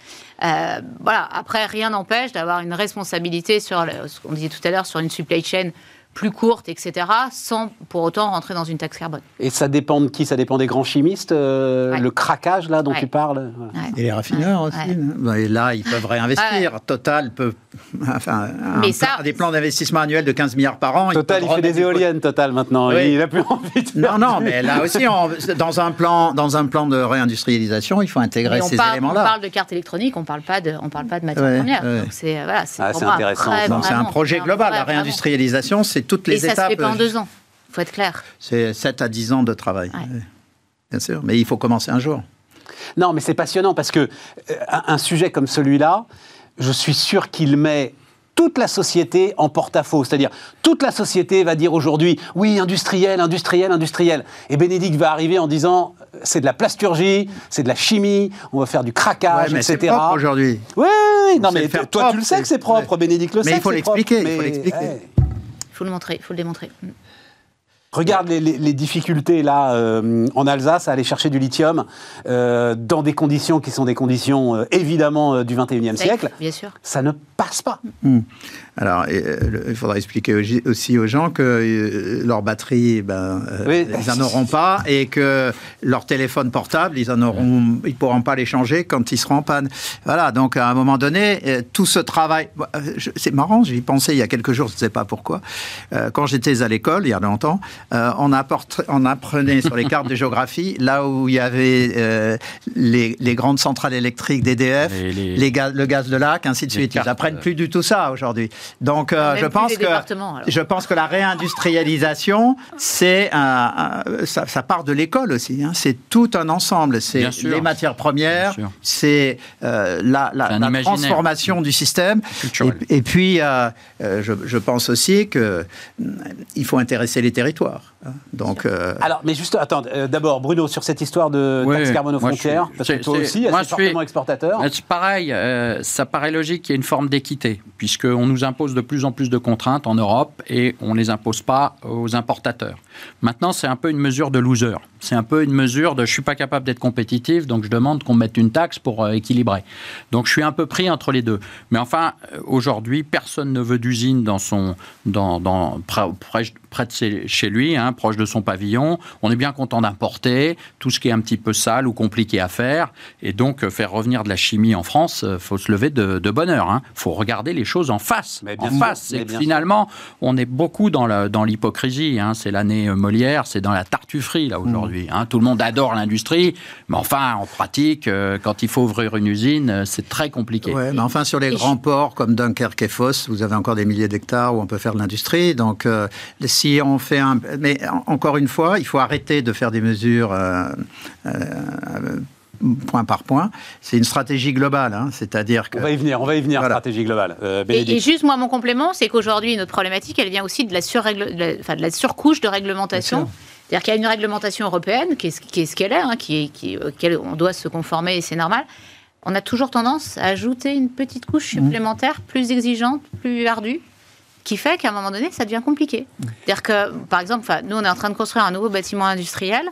Euh, voilà. Après, rien n'empêche d'avoir une responsabilité sur, ce qu'on disait tout à l'heure, sur une supply chain plus courte, etc., sans pour autant rentrer dans une taxe carbone. Et ça dépend de qui? Ça dépend des grands chimistes euh, Le craquage, là, dont tu parles? Et les raffineurs aussi. Bah, et là, ils peuvent réinvestir. Total peut... Enfin, Mais ça... des plans d'investissement annuels de 15 milliards par an. Total, il, fait des éoliennes, Total, maintenant. Il n'a plus envie de Non, non, mais là aussi, dans, un plan, dans un plan de réindustrialisation, il faut intégrer ces éléments-là. On parle de carte électronique, on ne parle pas de, on parle pas de matières premières. C'est voilà, ah, intéressant. C'est un projet global. La réindustrialisation, c'est toutes les étapes. Et ça se fait pas en deux ans, il faut être clair. C'est 7 à 10 ans de travail. Bien sûr, mais il faut commencer un jour. Non, mais c'est passionnant parce que euh, un sujet comme celui-là, je suis sûr qu'il met toute la société en porte-à-faux. C'est-à-dire, toute la société va dire aujourd'hui, oui, industriel, industriel, industriel. Et Bénédicte va arriver en disant, c'est de la plasturgie, c'est de la chimie, on va faire du craquage, ouais, mais etc. C'est propre aujourd'hui. Oui, oui, non, mais toi, tu le sais que c'est propre, Bénédicte le mais sait. Mais il faut l'expliquer, il faut le montrer, il faut le démontrer. Regarde les, difficultés là euh, en Alsace à aller chercher du lithium euh, dans des conditions qui sont des conditions euh, évidemment du 21e siècle. Bien sûr. Ça ne passe pas. Hmm. Alors, il faudra expliquer aussi aux gens que leur batterie, ben, ils n'en auront pas et que leur téléphone portable, ils en auront, ils pourront pas les changer quand ils seront en panne. Voilà. Donc, à un moment donné, tout ce travail, c'est marrant, j'y pensais il y a quelques jours, je ne sais pas pourquoi, quand j'étais à l'école il y a longtemps. On, on, apprenait sur les cartes de géographie, là où il y avait les, grandes centrales électriques d'EDF, les... le gaz de lac, ainsi de suite. Ils n'apprennent plus du tout ça aujourd'hui. Donc, je, pense que, je pense que la réindustrialisation, c'est un, ça, part de l'école aussi. Hein. C'est tout un ensemble. C'est les matières premières, c'est la, la, la transformation du système. Et, puis, euh, euh, je, pense aussi qu'il euh, faut intéresser les territoires. Hein. Donc, Alors, mais juste, attends, d'abord, Bruno, sur cette histoire de taxe carbone aux frontières, parce que toi aussi, assez fortement exportateur. C'est pareil, ça paraît logique qu'il y ait une forme d'équité, puisqu'on nous impose de plus en plus de contraintes en Europe et on ne les impose pas aux importateurs. Maintenant, c'est un peu une mesure de loser. C'est un peu une mesure de je suis pas capable d'être compétitif, donc je demande qu'on mette une taxe pour équilibrer. Donc je suis un peu pris entre les deux. Mais enfin, euh, aujourd'hui, personne ne veut d'usine dans son, dans, dans, près, près de chez lui, hein, proche de son pavillon. On est bien content d'importer tout ce qui est un petit peu sale ou compliqué à faire. Et donc, euh, faire revenir de la chimie en France, il euh, faut se lever de, de bonne heure. Il hein. faut regarder les choses en face. en face. finalement, on est beaucoup dans l'hypocrisie. Dans hein. C'est l'année Molière, c'est dans la tartufferie, là, aujourd'hui. Hein. Tout le monde adore l'industrie. Mais enfin, en pratique, quand il faut ouvrir une usine, c'est très compliqué. Ouais, mais enfin, sur les grands ports comme Dunkerque et Foss, vous avez encore des milliers d'hectares où on peut faire de l'industrie. Donc, euh, si on fait un. Mais encore une fois, il faut arrêter de faire des mesures. Euh, euh, point par point. C'est une stratégie globale, hein. c'est-à-dire que... On va y venir, on va y venir, stratégie globale. et, juste, moi, mon complément, c'est qu'aujourd'hui, notre problématique, elle vient aussi de la, de la surcouche de réglementation. C'est-à-dire qu'il y a une réglementation européenne qui est, ce qu'elle est, hein, qui est, qui, auquel on doit se conformer et c'est normal on a toujours tendance à ajouter une petite couche mmh. supplémentaire, plus exigeante, plus ardue, qui fait qu'à un moment donné, ça devient compliqué. C'est-à-dire que, par exemple, nous, on est en train de construire un nouveau bâtiment industriel.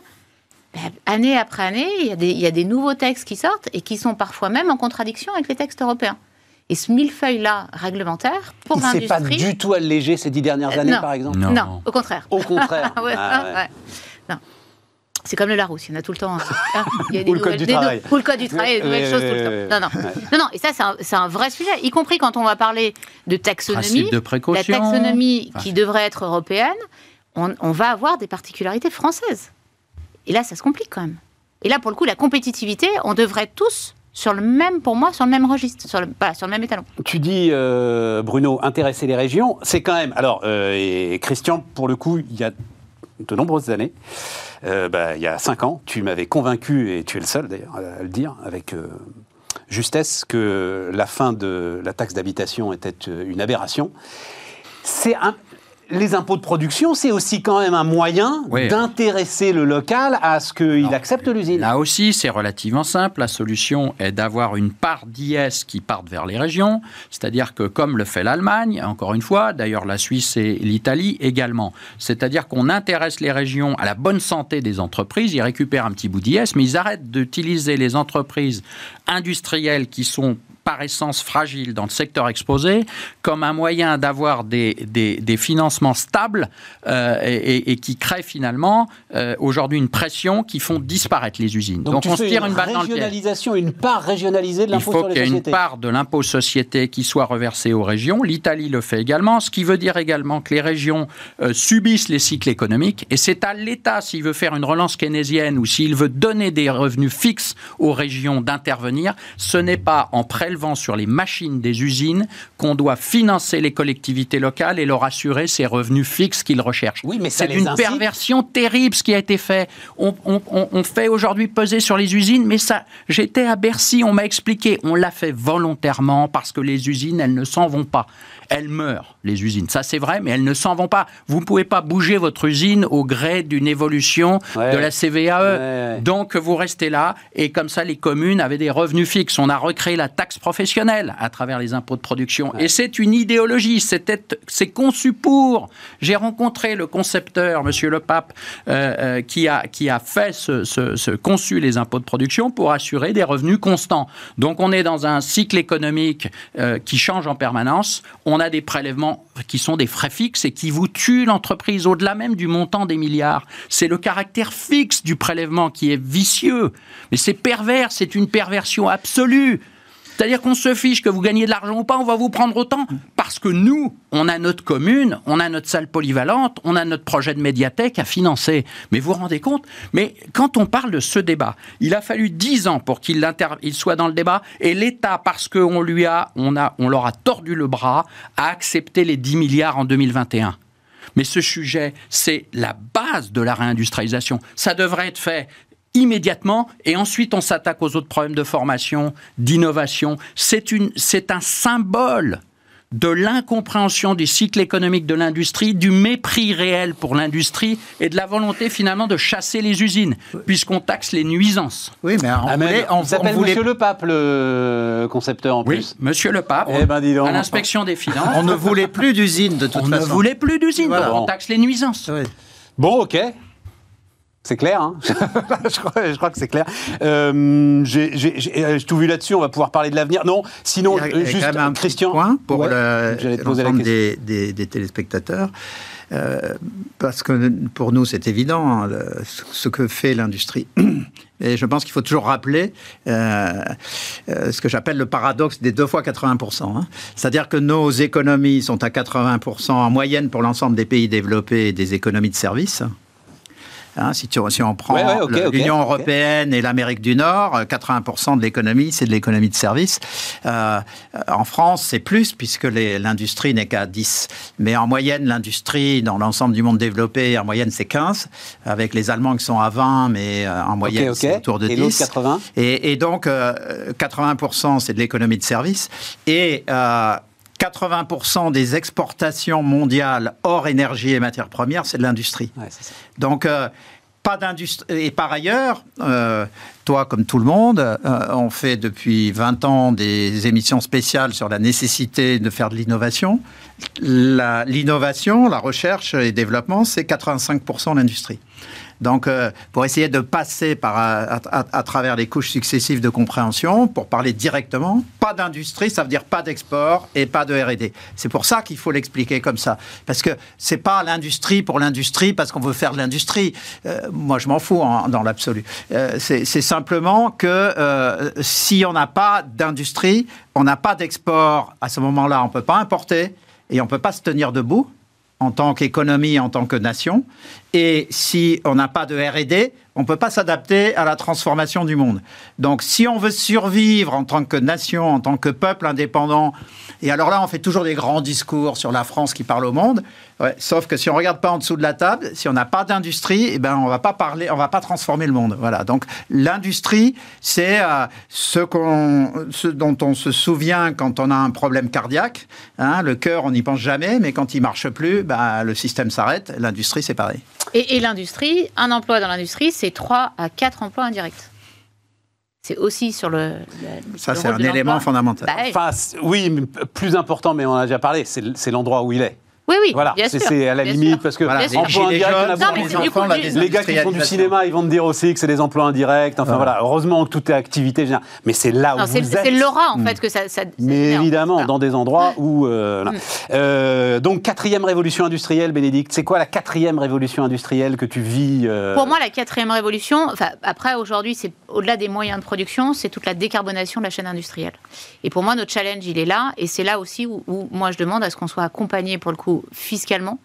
Ben, année après année, il y, a des, il y, a des, nouveaux textes qui sortent et qui sont parfois même en contradiction avec les textes européens. Et ce millefeuille-là réglementaire, pour l'industrie... Pas du tout allégé ces dix dernières années, par exemple non. au contraire. Au contraire. Ah non. C'est comme le Larousse, il y en a tout le temps. Hein. Il y a des ou, le code du travail. ou le code du travail, des nouvelles choses tout le temps. Non, non. non, non. Et ça, c'est un, un, vrai sujet, y compris quand on va parler de taxonomie. De la taxonomie qui devrait être européenne, on, on, va avoir des particularités françaises. Et là, ça se complique quand même. Et là, pour le coup, la compétitivité, on devrait tous sur le même, pour moi, sur le même registre, sur le, sur le même étalon. Tu dis, euh, Bruno, intéresser les régions, c'est quand même. Alors, euh, et Christian, pour le coup, il y a de nombreuses années, euh, bah, il y a cinq ans, tu m'avais convaincu, et tu es le seul d'ailleurs à le dire, avec euh, justesse, que la fin de la taxe d'habitation était euh, une aberration. C'est un, les impôts de production, c'est aussi quand même un moyen d'intéresser le local à ce qu'il accepte l'usine. Là aussi, c'est relativement simple. La solution est d'avoir une part d'IS qui parte vers les régions, c'est-à-dire que comme le fait l'Allemagne, encore une fois, d'ailleurs la Suisse et l'Italie également, c'est-à-dire qu'on intéresse les régions à la bonne santé des entreprises, ils récupèrent un petit bout d'IS, mais ils arrêtent d'utiliser les entreprises industrielles qui sont par essence fragile dans le secteur exposé comme un moyen d'avoir des, des, financements stables euh, et, qui créent finalement euh, aujourd'hui une pression qui font disparaître les usines. Donc, on se tire une, balle dans le pied. Une part régionalisée de l'impôt sur les sociétés. Il faut qu'il y ait une part de l'impôt société qui soit reversée aux régions. L'Italie le fait également, ce qui veut dire également que les régions euh, subissent les cycles économiques et c'est à l'État, s'il veut faire une relance keynésienne ou s'il veut donner des revenus fixes aux régions d'intervenir. Ce n'est pas en prélevant sur les machines des usines qu'on doit financer les collectivités locales et leur assurer ces revenus fixes qu'ils recherchent. Oui, mais c'est une perversion terrible ce qui a été fait. On, on fait aujourd'hui peser sur les usines, mais ça, j'étais à Bercy, on m'a expliqué, on l'a fait volontairement parce que les usines, elles ne s'en vont pas elles meurent, les usines. Ça, c'est vrai, mais elles ne s'en vont pas. Vous ne pouvez pas bouger votre usine au gré d'une évolution de la CVAE. Donc, vous restez là, et comme ça, les communes avaient des revenus fixes. On a recréé la taxe professionnelle à travers les impôts de production. Et c'est une idéologie. C'est conçu pour. J'ai rencontré le concepteur, Monsieur Le Pape, euh, euh, qui, a, qui a fait ce, ce, conçu les impôts de production pour assurer des revenus constants. Donc, on est dans un cycle économique euh, qui change en permanence. On a des prélèvements qui sont des frais fixes et qui vous tuent l'entreprise au-delà même du montant des milliards. C'est le caractère fixe du prélèvement qui est vicieux. Mais c'est pervers, c'est une perversion absolue. C'est-à-dire qu'on se fiche que vous gagnez de l'argent ou pas, on va vous prendre autant. Parce que nous, on a notre commune, on a notre salle polyvalente, on a notre projet de médiathèque à financer. Mais vous vous rendez compte? Mais quand on parle de ce débat, il a fallu dix ans pour qu'il il soit dans le débat, et l'État, parce qu'on lui a, on a, on leur a tordu le bras, a accepté les 10 milliards en 2021. Mais ce sujet, c'est la base de la réindustrialisation. Ça devrait être fait immédiatement et ensuite on s'attaque aux autres problèmes de formation, d'innovation. C'est un symbole de l'incompréhension du cycle économique de l'industrie, du mépris réel pour l'industrie et de la volonté finalement de chasser les usines, puisqu'on taxe les nuisances. Oui, mais on, ah, voulait, on, s'appelle Monsieur Le Pape, le concepteur en oui, plus. Monsieur Le Pape, eh ben, à l'inspection des finances. on ne voulait plus d'usines de toute façon. On ne voulait plus d'usines, on taxe les nuisances. Bon, ok. C'est clair, hein je, crois, que c'est clair. Euh, J'ai tout vu là-dessus, on va pouvoir parler de l'avenir. Non, sinon, juste un Christian. Point pour l'ensemble des, des, téléspectateurs. Euh, parce que pour nous, c'est évident hein, ce que fait l'industrie. Et je pense qu'il faut toujours rappeler euh, euh, ce que j'appelle le paradoxe des deux fois 80%. Hein. C'est-à-dire que nos économies sont à 80% en moyenne pour l'ensemble des pays développés et des économies de services. Hein, si, si, on prend l'Union européenne et l'Amérique du Nord, 80% euh, de l'économie, c'est de l'économie de services. Euh, en France, c'est plus, puisque l'industrie n'est qu'à 10. Mais en moyenne, l'industrie, dans l'ensemble du monde développé, en moyenne, c'est 15, avec les Allemands qui sont à 20, mais euh, en moyenne, c'est autour de et 10. 80 et, et donc, 80%, c'est de l'économie de services. Et 80% des exportations mondiales hors énergie et matières premières, c'est de l'industrie. Donc, euh, pas d'industrie. Et par ailleurs, euh, toi, comme tout le monde, euh, on fait depuis 20 ans des émissions spéciales sur la nécessité de faire de l'innovation. L'innovation, la, recherche et développement, c'est 85% l'industrie. Donc, euh, pour essayer de passer par, à, travers les couches successives de compréhension, pour parler directement, pas d'industrie, ça veut dire pas d'export et pas de R&D. C'est pour ça qu'il faut l'expliquer comme ça, parce que c'est pas l'industrie pour l'industrie parce qu'on veut faire de l'industrie. Euh, moi, je m'en fous dans l'absolu. Euh, c'est simplement que si on n'a pas d'industrie, on n'a pas d'export. À ce moment-là, on peut pas importer et on peut pas se tenir debout en tant qu'économie, en tant que nation. Et si on n'a pas de RD, on ne peut pas s'adapter à la transformation du monde. Donc si on veut survivre en tant que nation, en tant que peuple indépendant, et alors là on fait toujours des grands discours sur la France qui parle au monde, sauf que si on regarde pas en dessous de la table, si on n'a pas d'industrie, eh ben on va pas parler, on va pas transformer le monde. Voilà. Donc l'industrie, c'est euh, ce, ce dont on se souvient quand on a un problème cardiaque. Hein, le cœur, on n'y pense jamais, mais quand il marche plus, ben, le système s'arrête. L'industrie, c'est pareil. Et, l'industrie, un emploi dans l'industrie, c'est 3 à 4 emplois indirects. C'est aussi sur le. Ça, c'est un élément fondamental. Bah enfin, oui, plus important, mais on a déjà parlé, c'est l'endroit où il est. Oui, oui, voilà, c'est à la limite parce que voilà, les, les, gars qui font du cinéma, ils vont te dire aussi que c'est des emplois indirects. Enfin voilà, heureusement que tout est activité générale. Mais c'est là où vous êtes. C'est l'aura en fait que ça. ça mais évidemment, dans des endroits où. Euh, mm. euh, donc quatrième révolution industrielle, Bénédicte. C'est quoi la quatrième révolution industrielle que tu vis euh? Pour moi, la quatrième révolution. Enfin, après aujourd'hui, c'est au-delà des moyens de production, c'est toute la décarbonation de la chaîne industrielle. Et pour moi, notre challenge, il est là, et c'est là aussi où, où moi je demande à ce qu'on soit accompagné pour le coup fiscalement,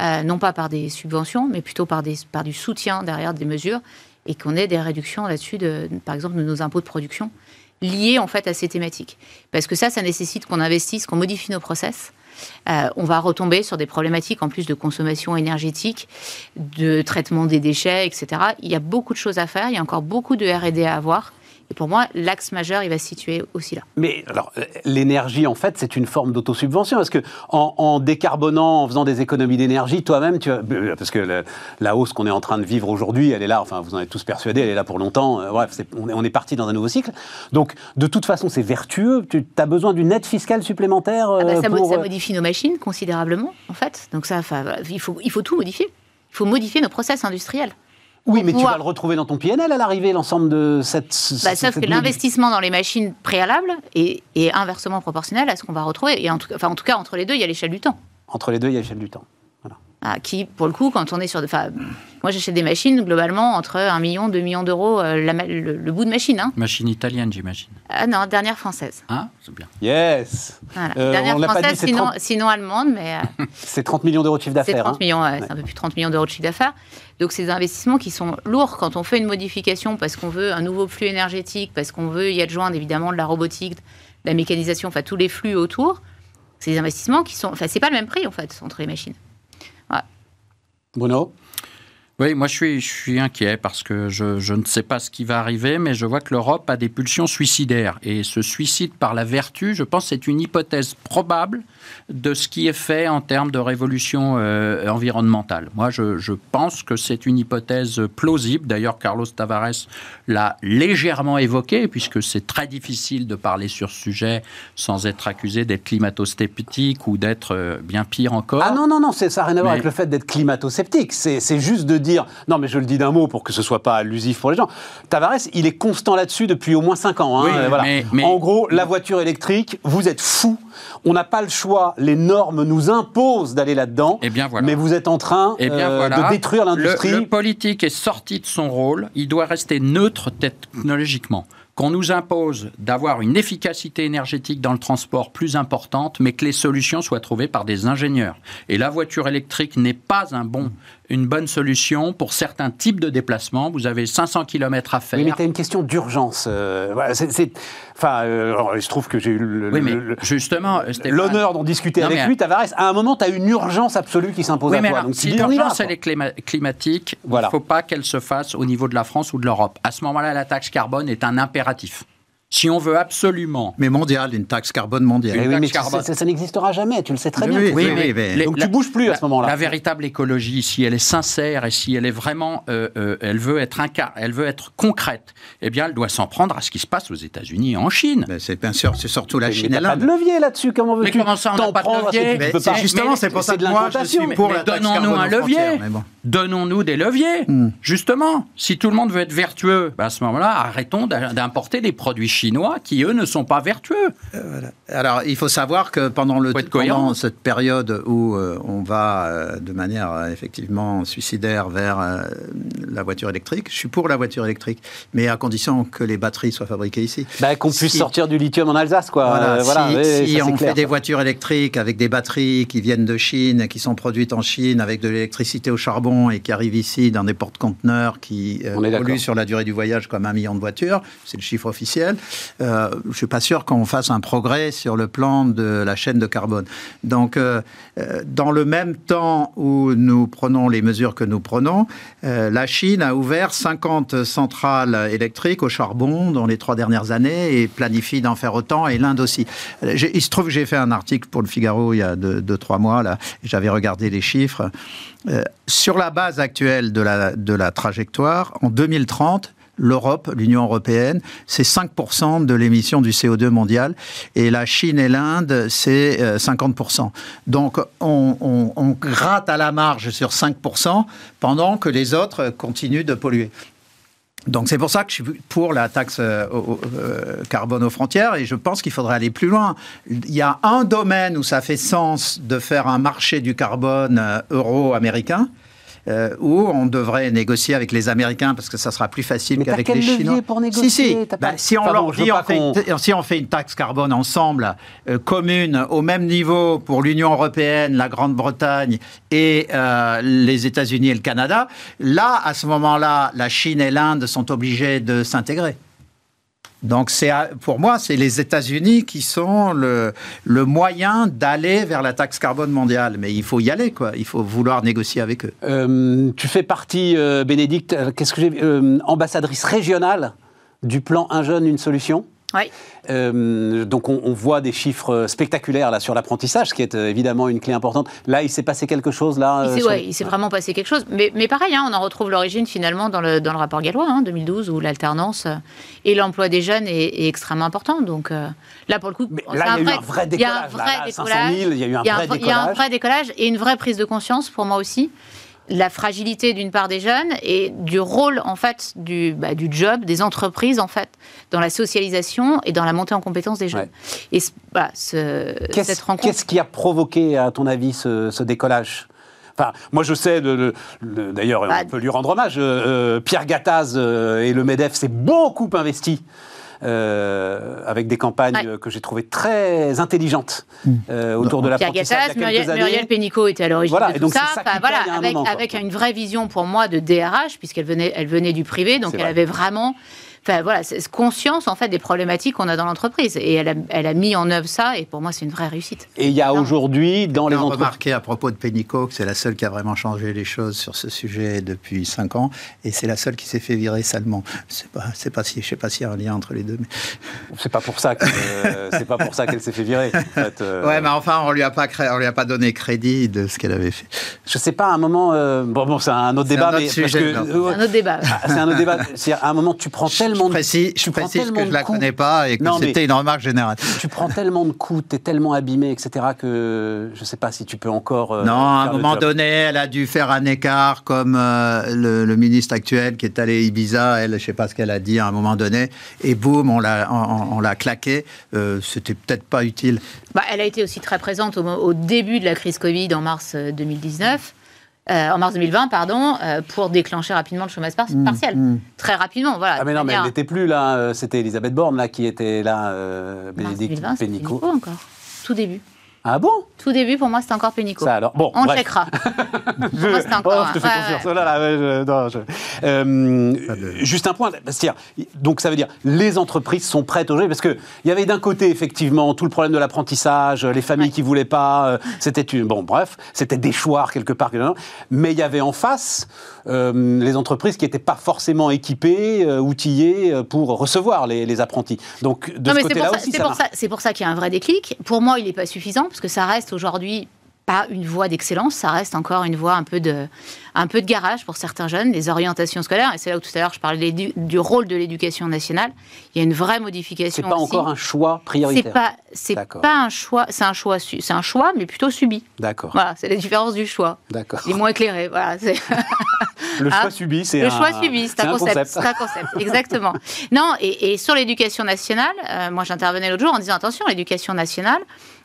euh, non pas par des subventions, mais plutôt par, des, par du soutien derrière des mesures, et qu'on ait des réductions là-dessus, de, par exemple, de nos impôts de production, liés en fait à ces thématiques. Parce que ça, ça nécessite qu'on investisse, qu'on modifie nos process. Euh, on va retomber sur des problématiques en plus de consommation énergétique, de traitement des déchets, etc. Il y a beaucoup de choses à faire, il y a encore beaucoup de RD à avoir. Et pour moi, l'axe majeur, il va se situer aussi là. Mais alors, l'énergie, en fait, c'est une forme d'autosubvention. Parce que en, décarbonant, en faisant des économies d'énergie, toi-même, tu euh, parce que la hausse qu'on est en train de vivre aujourd'hui, elle est là. Enfin, vous en êtes tous persuadés, elle est là pour longtemps. Euh, bref, on est, parti dans un nouveau cycle. Donc, de toute façon, c'est vertueux. Tu as besoin d'une aide fiscale supplémentaire ah bah, ça, euh, ça, modifie nos machines considérablement, en fait. Donc ça, il faut, il faut tout modifier. Il faut modifier nos process industriels. Oui, mais tu vas le retrouver dans ton PNL à l'arrivée, l'ensemble de cette. Bah, sauf que l'investissement dans les machines préalables est, inversement proportionnel à ce qu'on va retrouver. Et en tout, enfin, en tout cas, entre les deux, il y a l'échelle du temps. Entre les deux, il y a l'échelle du temps. Ah, qui, pour le coup, quand on est sur... Enfin, moi, j'achète des machines, globalement, entre 1 million, 2 millions d'euros, euh, le, le bout de machine. Hein. Machine italienne, j'imagine. Ah non, dernière française. Ah, c'est bien. Yes Voilà. Euh, dernière on l'a pas française, dit, c'est sinon, 30 sinon allemande, mais euh, C'est 30 millions d'euros de chiffre c'est d'affaires. 30 hein. millions, ouais, Ouais. c'est un peu plus de 30 millions d'euros de chiffre d'affaires. Donc, c'est des investissements qui sont lourds quand on fait une modification parce qu'on veut un nouveau flux énergétique, parce qu'on veut y adjoindre évidemment de la robotique, de la mécanisation, enfin tous les flux autour. C'est des investissements qui sont. Enfin, c'est pas le même prix en fait entre les machines. Bruno Oui, moi je suis, je suis inquiet parce que je, je ne sais pas ce qui va arriver, mais je vois que l'Europe a des pulsions suicidaires. Et ce suicide par la vertu, je pense, c'est une hypothèse probable de ce qui est fait en termes de révolution euh, environnementale. Moi, je, je pense que c'est une hypothèse plausible. D'ailleurs, Carlos Tavares l'a légèrement évoqué, puisque c'est très difficile de parler sur ce sujet sans être accusé d'être climato-sceptique ou d'être euh, bien pire encore. Ah non, non, non, ça n'a rien à voir avec le fait d'être climato-sceptique. C'est juste de dire. Non, mais je le dis d'un mot pour que ce soit pas allusif pour les gens. Tavares, il est constant là-dessus depuis au moins 5 ans. hein, Oui, euh, voilà. mais- mais- En gros, la voiture électrique, vous êtes fous. On n'a pas le choix. Les normes nous imposent d'aller là-dedans. Eh bien, voilà. Mais vous êtes en train Eh bien, euh, voilà. de détruire Le- l'industrie. Le, politique est sorti de son rôle. Il doit rester neutre technologiquement. Qu'on nous impose d'avoir une efficacité énergétique dans le transport plus importante, mais que les solutions soient trouvées par des ingénieurs. Et la voiture électrique n'est pas un bon, une bonne solution pour certains types de déplacements. Vous avez 500 km à faire. Oui, mais tu as une question d'urgence. euh, voilà, c'est- c'est- Enfin, euh, il se trouve que j'ai eu le- Oui, mais le- justement, l'honneur d'en discuter Non, avec mais- lui, Tavares. À un moment, tu as une urgence absolue qui s'impose Oui, à mais toi. alors, Donc, si l'urgence elle est clima- climatique, Voilà. il ne faut pas qu'elle se fasse au niveau de la France ou de l'Europe. À ce moment-là, la taxe carbone est un impératif. Si on veut absolument Mais mondial, une taxe carbone mondiale. Oui, taxe mais tu carbone. sais, ça, ça n'existera jamais, tu le sais très Oui, bien. oui, oui, oui, mais- les- Donc tu bouges plus à ce moment-là. La véritable écologie, si elle est sincère et si elle est vraiment, euh, euh, elle veut être incar- elle veut être concrète, eh bien, elle doit s'en prendre à ce qui se passe aux États-Unis et en Chine. Mais c'est bien sûr, c'est surtout la Mais Chine t'as et pas de levier là-dessus, comment Mais veux-tu comment ça, on n'a pas de levier Mais pas justement, mais c'est pour ça que moi, je suis pour Mais la taxe donnons-nous un levier. mais. Donnons-nous des leviers. Hmm. Justement, si tout le monde veut être vertueux, bah, à ce moment-là, arrêtons d'importer des produits chinois qui, eux, ne sont pas vertueux. Alors, il faut savoir que pendant, le, pendant cette période où euh, on va euh, de manière euh, effectivement suicidaire vers euh, la voiture électrique, je suis pour la voiture électrique, mais à condition que les batteries soient fabriquées ici. Bah, qu'on puisse Si- sortir du lithium en Alsace, quoi. Voilà, Euh, voilà, si, oui, si ça, c'est on clair, fait des voitures électriques avec des batteries qui viennent de Chine, qui sont produites en Chine, avec de l'électricité au charbon et qui arrivent ici dans des porte-conteneurs qui euh, polluent sur la durée du voyage comme un million de voitures, c'est le chiffre officiel, euh, je suis pas sûr qu'on fasse un progrès sur le plan de la chaîne de carbone. Donc, euh, euh, dans le même temps où nous prenons les mesures que nous prenons, la Chine a ouvert 50 centrales électriques au charbon dans les trois dernières années et planifie d'en faire autant, et l'Inde aussi. Il se trouve que j'ai fait un article pour le Figaro il y a deux, deux, trois mois, là, j'avais regardé les chiffres. Sur la base actuelle de la, de la trajectoire, en 2030, l'Europe, l'Union européenne, c'est 5% de l'émission du CO2 mondial, et la Chine et l'Inde, c'est euh, 50%. Donc on, gratte à la marge sur 5% pendant que les autres continuent de polluer. Donc c'est pour ça que je suis pour la taxe euh, euh, carbone aux frontières et je pense qu'il faudrait aller plus loin. Il y a un domaine où ça fait sens de faire un marché du carbone euh, euro-américain. Euh, où on devrait négocier avec les Américains parce que ça sera plus facile qu'avec les Chinois. pour négocier Si, si. T'as Bah, si on Pardon, leur je veux dit, pas on fait, une, si on fait une taxe carbone ensemble, euh, commune, au même niveau pour l'Union européenne, la Grande-Bretagne et euh, les États-Unis et le Canada, là, à ce moment-là, la Chine et l'Inde sont obligés de s'intégrer. Donc, c'est pour moi, c'est les États-Unis qui sont le, moyen d'aller vers la taxe carbone mondiale. Mais il faut y aller, quoi. Il faut vouloir négocier avec eux. Euh, tu fais partie, euh, Bénédicte, euh, qu'est-ce ambassadrice régionale du plan Un jeune, une solution? Oui. Euh, donc on, on voit des chiffres spectaculaires là sur l'apprentissage, ce qui est euh, évidemment une clé importante. Là, il s'est passé quelque chose là. Il euh, s'est, sur- ouais, vraiment passé quelque chose. Mais, mais pareil, hein, on en retrouve l'origine finalement dans le, dans le rapport Gallois, hein, 2012, où l'alternance euh, et l'emploi des jeunes est, est extrêmement important. Donc euh, là, pour le coup, il y a eu un vrai a un décollage, vrai là, 500 décollage. 000, il y a un il y a vrai décollage et une vraie prise de conscience pour moi aussi. La fragilité d'une part des jeunes et du rôle en fait du, bah, du job des entreprises en fait dans la socialisation et dans la montée en compétences des jeunes. Ouais. Et ce- ce- cette rencontre. qu'est-ce qui a provoqué, à ton avis, ce, ce décollage? Enfin, moi, je sais, d'ailleurs, Bah, on peut lui rendre hommage. euh, euh, Pierre Gattaz euh, et le MEDEF s'est beaucoup investi. Euh, avec des campagnes Ouais. que j'ai trouvées très intelligentes euh, autour de Pierre l'apprentissage Gattaz, il y a quelques Muriel. Muriel Pénicaud était à l'origine Voilà, de et tout donc ça. Enfin, voilà, un avec, moment, quoi. avec une vraie vision pour moi de DRH, puisqu'elle venait, elle venait du privé, donc elle vrai. avait vraiment, enfin voilà, c'est- conscience en fait des problématiques qu'on a dans l'entreprise, et elle a, elle a mis en œuvre ça, et pour moi c'est une vraie réussite. Et il y a aujourd'hui, dans les On a entreprises. remarqué à propos de Pénicaud que c'est la seule qui a vraiment changé les choses sur ce sujet depuis 5 ans, et c'est la seule qui s'est fait virer salement. C'est pas, c'est pas si, je sais pas s'il y a un lien entre les deux. mais- C'est pas pour ça que euh, c'est pas pour ça qu'elle s'est fait virer. en fait, euh. Ouais, mais enfin, on lui a pas cré- on lui a pas donné crédit de ce qu'elle avait fait. Je sais pas, à un moment. euh, bon, bon, c'est un autre C'est débat, un autre mais C'est un autre débat. ah, c'est un autre débat. C'est à un moment, tu prends tellement je de précise, tu je prends précise tellement que je la de coups. connais pas et que c'était une remarque générale. Tu prends tellement de coups, t'es tellement abîmé, etc. que je sais pas si tu peux encore. euh, Non, à un moment donné, elle a dû faire un écart comme euh, le, le ministre actuel qui est allé à Ibiza. Elle, je sais pas ce qu'elle a dit à un moment donné, et boum, on l'a, on, on l'a claqué. Euh, c'était peut-être pas utile. Bah, elle a été aussi très présente au, au début de la crise Covid en mars euh, 2019. Euh, en mars 2020, pardon, euh, pour déclencher rapidement le chômage par- partiel. Très rapidement, voilà. Ah mais non, mais elle n'était plus là. euh, C'était Elisabeth Borne là qui était là, euh, Bénédicte 2020, c'était Pénicaud. Pénicaud encore. Tout début. Ah bon? Tout début, pour moi, c'était encore Pénicaud. Ça alors. Bon, On bref. checkera. Je, moi, c'était encore oh, je te fais confiance. ouais, là là, ouais, je- non, je- Euh, Juste un point, c'est-à-dire, donc ça veut dire les entreprises sont prêtes aujourd'hui parce que il y avait d'un côté effectivement tout le problème de l'apprentissage, les familles Ouais. qui voulaient pas, euh, c'était une bon bref, c'était déchoir quelque part, mais il y avait en face euh, les entreprises qui n'étaient pas forcément équipées, euh, outillées pour recevoir les, les apprentis. Donc de Non, ce côté-là pour, ça, aussi c'est ça pour marche. ça, c'est pour ça qu'il y a un vrai déclic. Pour moi, il n'est pas suffisant, parce que ça reste aujourd'hui pas une voie d'excellence, ça reste encore une voie un peu de, un peu de garage pour certains jeunes, les orientations scolaires. Et c'est là où tout à l'heure je parlais du rôle de l'éducation nationale. Il y a une vraie modification. C'est pas aussi. encore un choix C'est prioritaire. pas, c'est D'accord. pas un choix, c'est un choix, c'est un choix, mais plutôt subi. D'accord, Voilà, c'est la différence du choix. d'accord. Il est moins éclairé. Voilà, c'est- Le choix Ah, subi, c'est Le un, choix subi, c'est un, concept. C'est un concept, exactement. Non, et, et sur l'éducation nationale, euh, moi j'intervenais l'autre jour en disant attention, l'éducation nationale,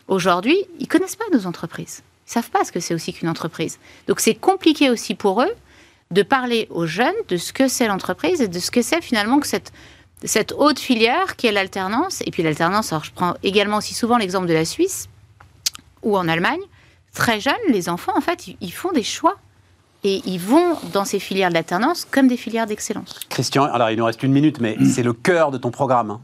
aujourd'hui, ils connaissent pas nos entreprises. Ils savent pas ce que c'est aussi qu'une entreprise. Donc c'est compliqué aussi pour eux de parler aux jeunes de ce que c'est l'entreprise et de ce que c'est finalement que cette, cette haute filière qui est l'alternance. Et puis l'alternance, alors je prends également aussi souvent l'exemple de la Suisse ou en Allemagne. Très jeunes, les enfants, en fait, ils- font des choix. Et ils vont dans ces filières de l'alternance comme des filières d'excellence. Christian, alors il nous reste une minute, mais c'est le cœur de ton programme.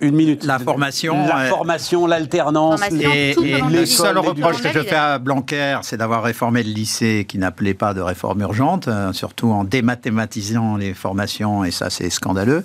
Une minute. La formation, La euh, formation, l'alternance. Et, le seul reproche que je fais à Blanquer, c'est d'avoir réformé le lycée qui n'appelait pas de réforme urgente, euh, surtout en démathématisant les formations, et ça c'est scandaleux.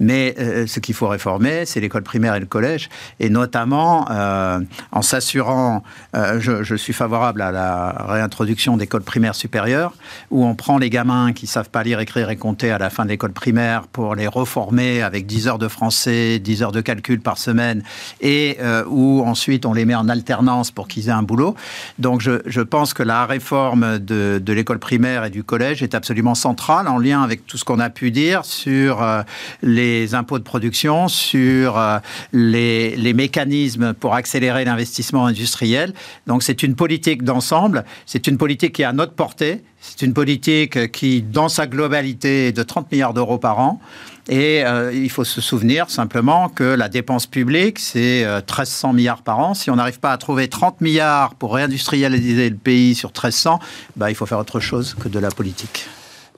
Mais euh, ce qu'il faut réformer, c'est l'école primaire et le collège, et notamment euh, en s'assurant, euh, je, je suis favorable à la réintroduction d'écoles primaires supérieures, où on prend les gamins qui savent pas lire, écrire et compter à la fin de l'école primaire pour les reformer avec 10 heures de français, 10 heures de calcul par semaine, et euh, où ensuite on les met en alternance pour qu'ils aient un boulot. Donc je, pense que la réforme de, de l'école primaire et du collège est absolument centrale en lien avec tout ce qu'on a pu dire sur euh, les impôts de production, sur euh, les, les mécanismes pour accélérer l'investissement industriel. Donc c'est une politique d'ensemble, c'est une politique qui est à notre portée, c'est une politique qui, dans sa globalité, est de 30 milliards d'euros par an. Et euh, il faut se souvenir simplement que la dépense publique, c'est euh, 1300 milliards par an. Si on n'arrive pas à trouver 30 milliards pour réindustrialiser le pays sur 1300, bah, il faut faire autre chose que de la politique.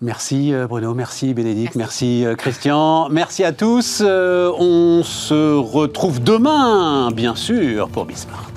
Merci euh, Bruno, merci Bénédicte, merci, euh, Christian, merci à tous. Euh, on se retrouve demain, bien sûr, pour Bismart.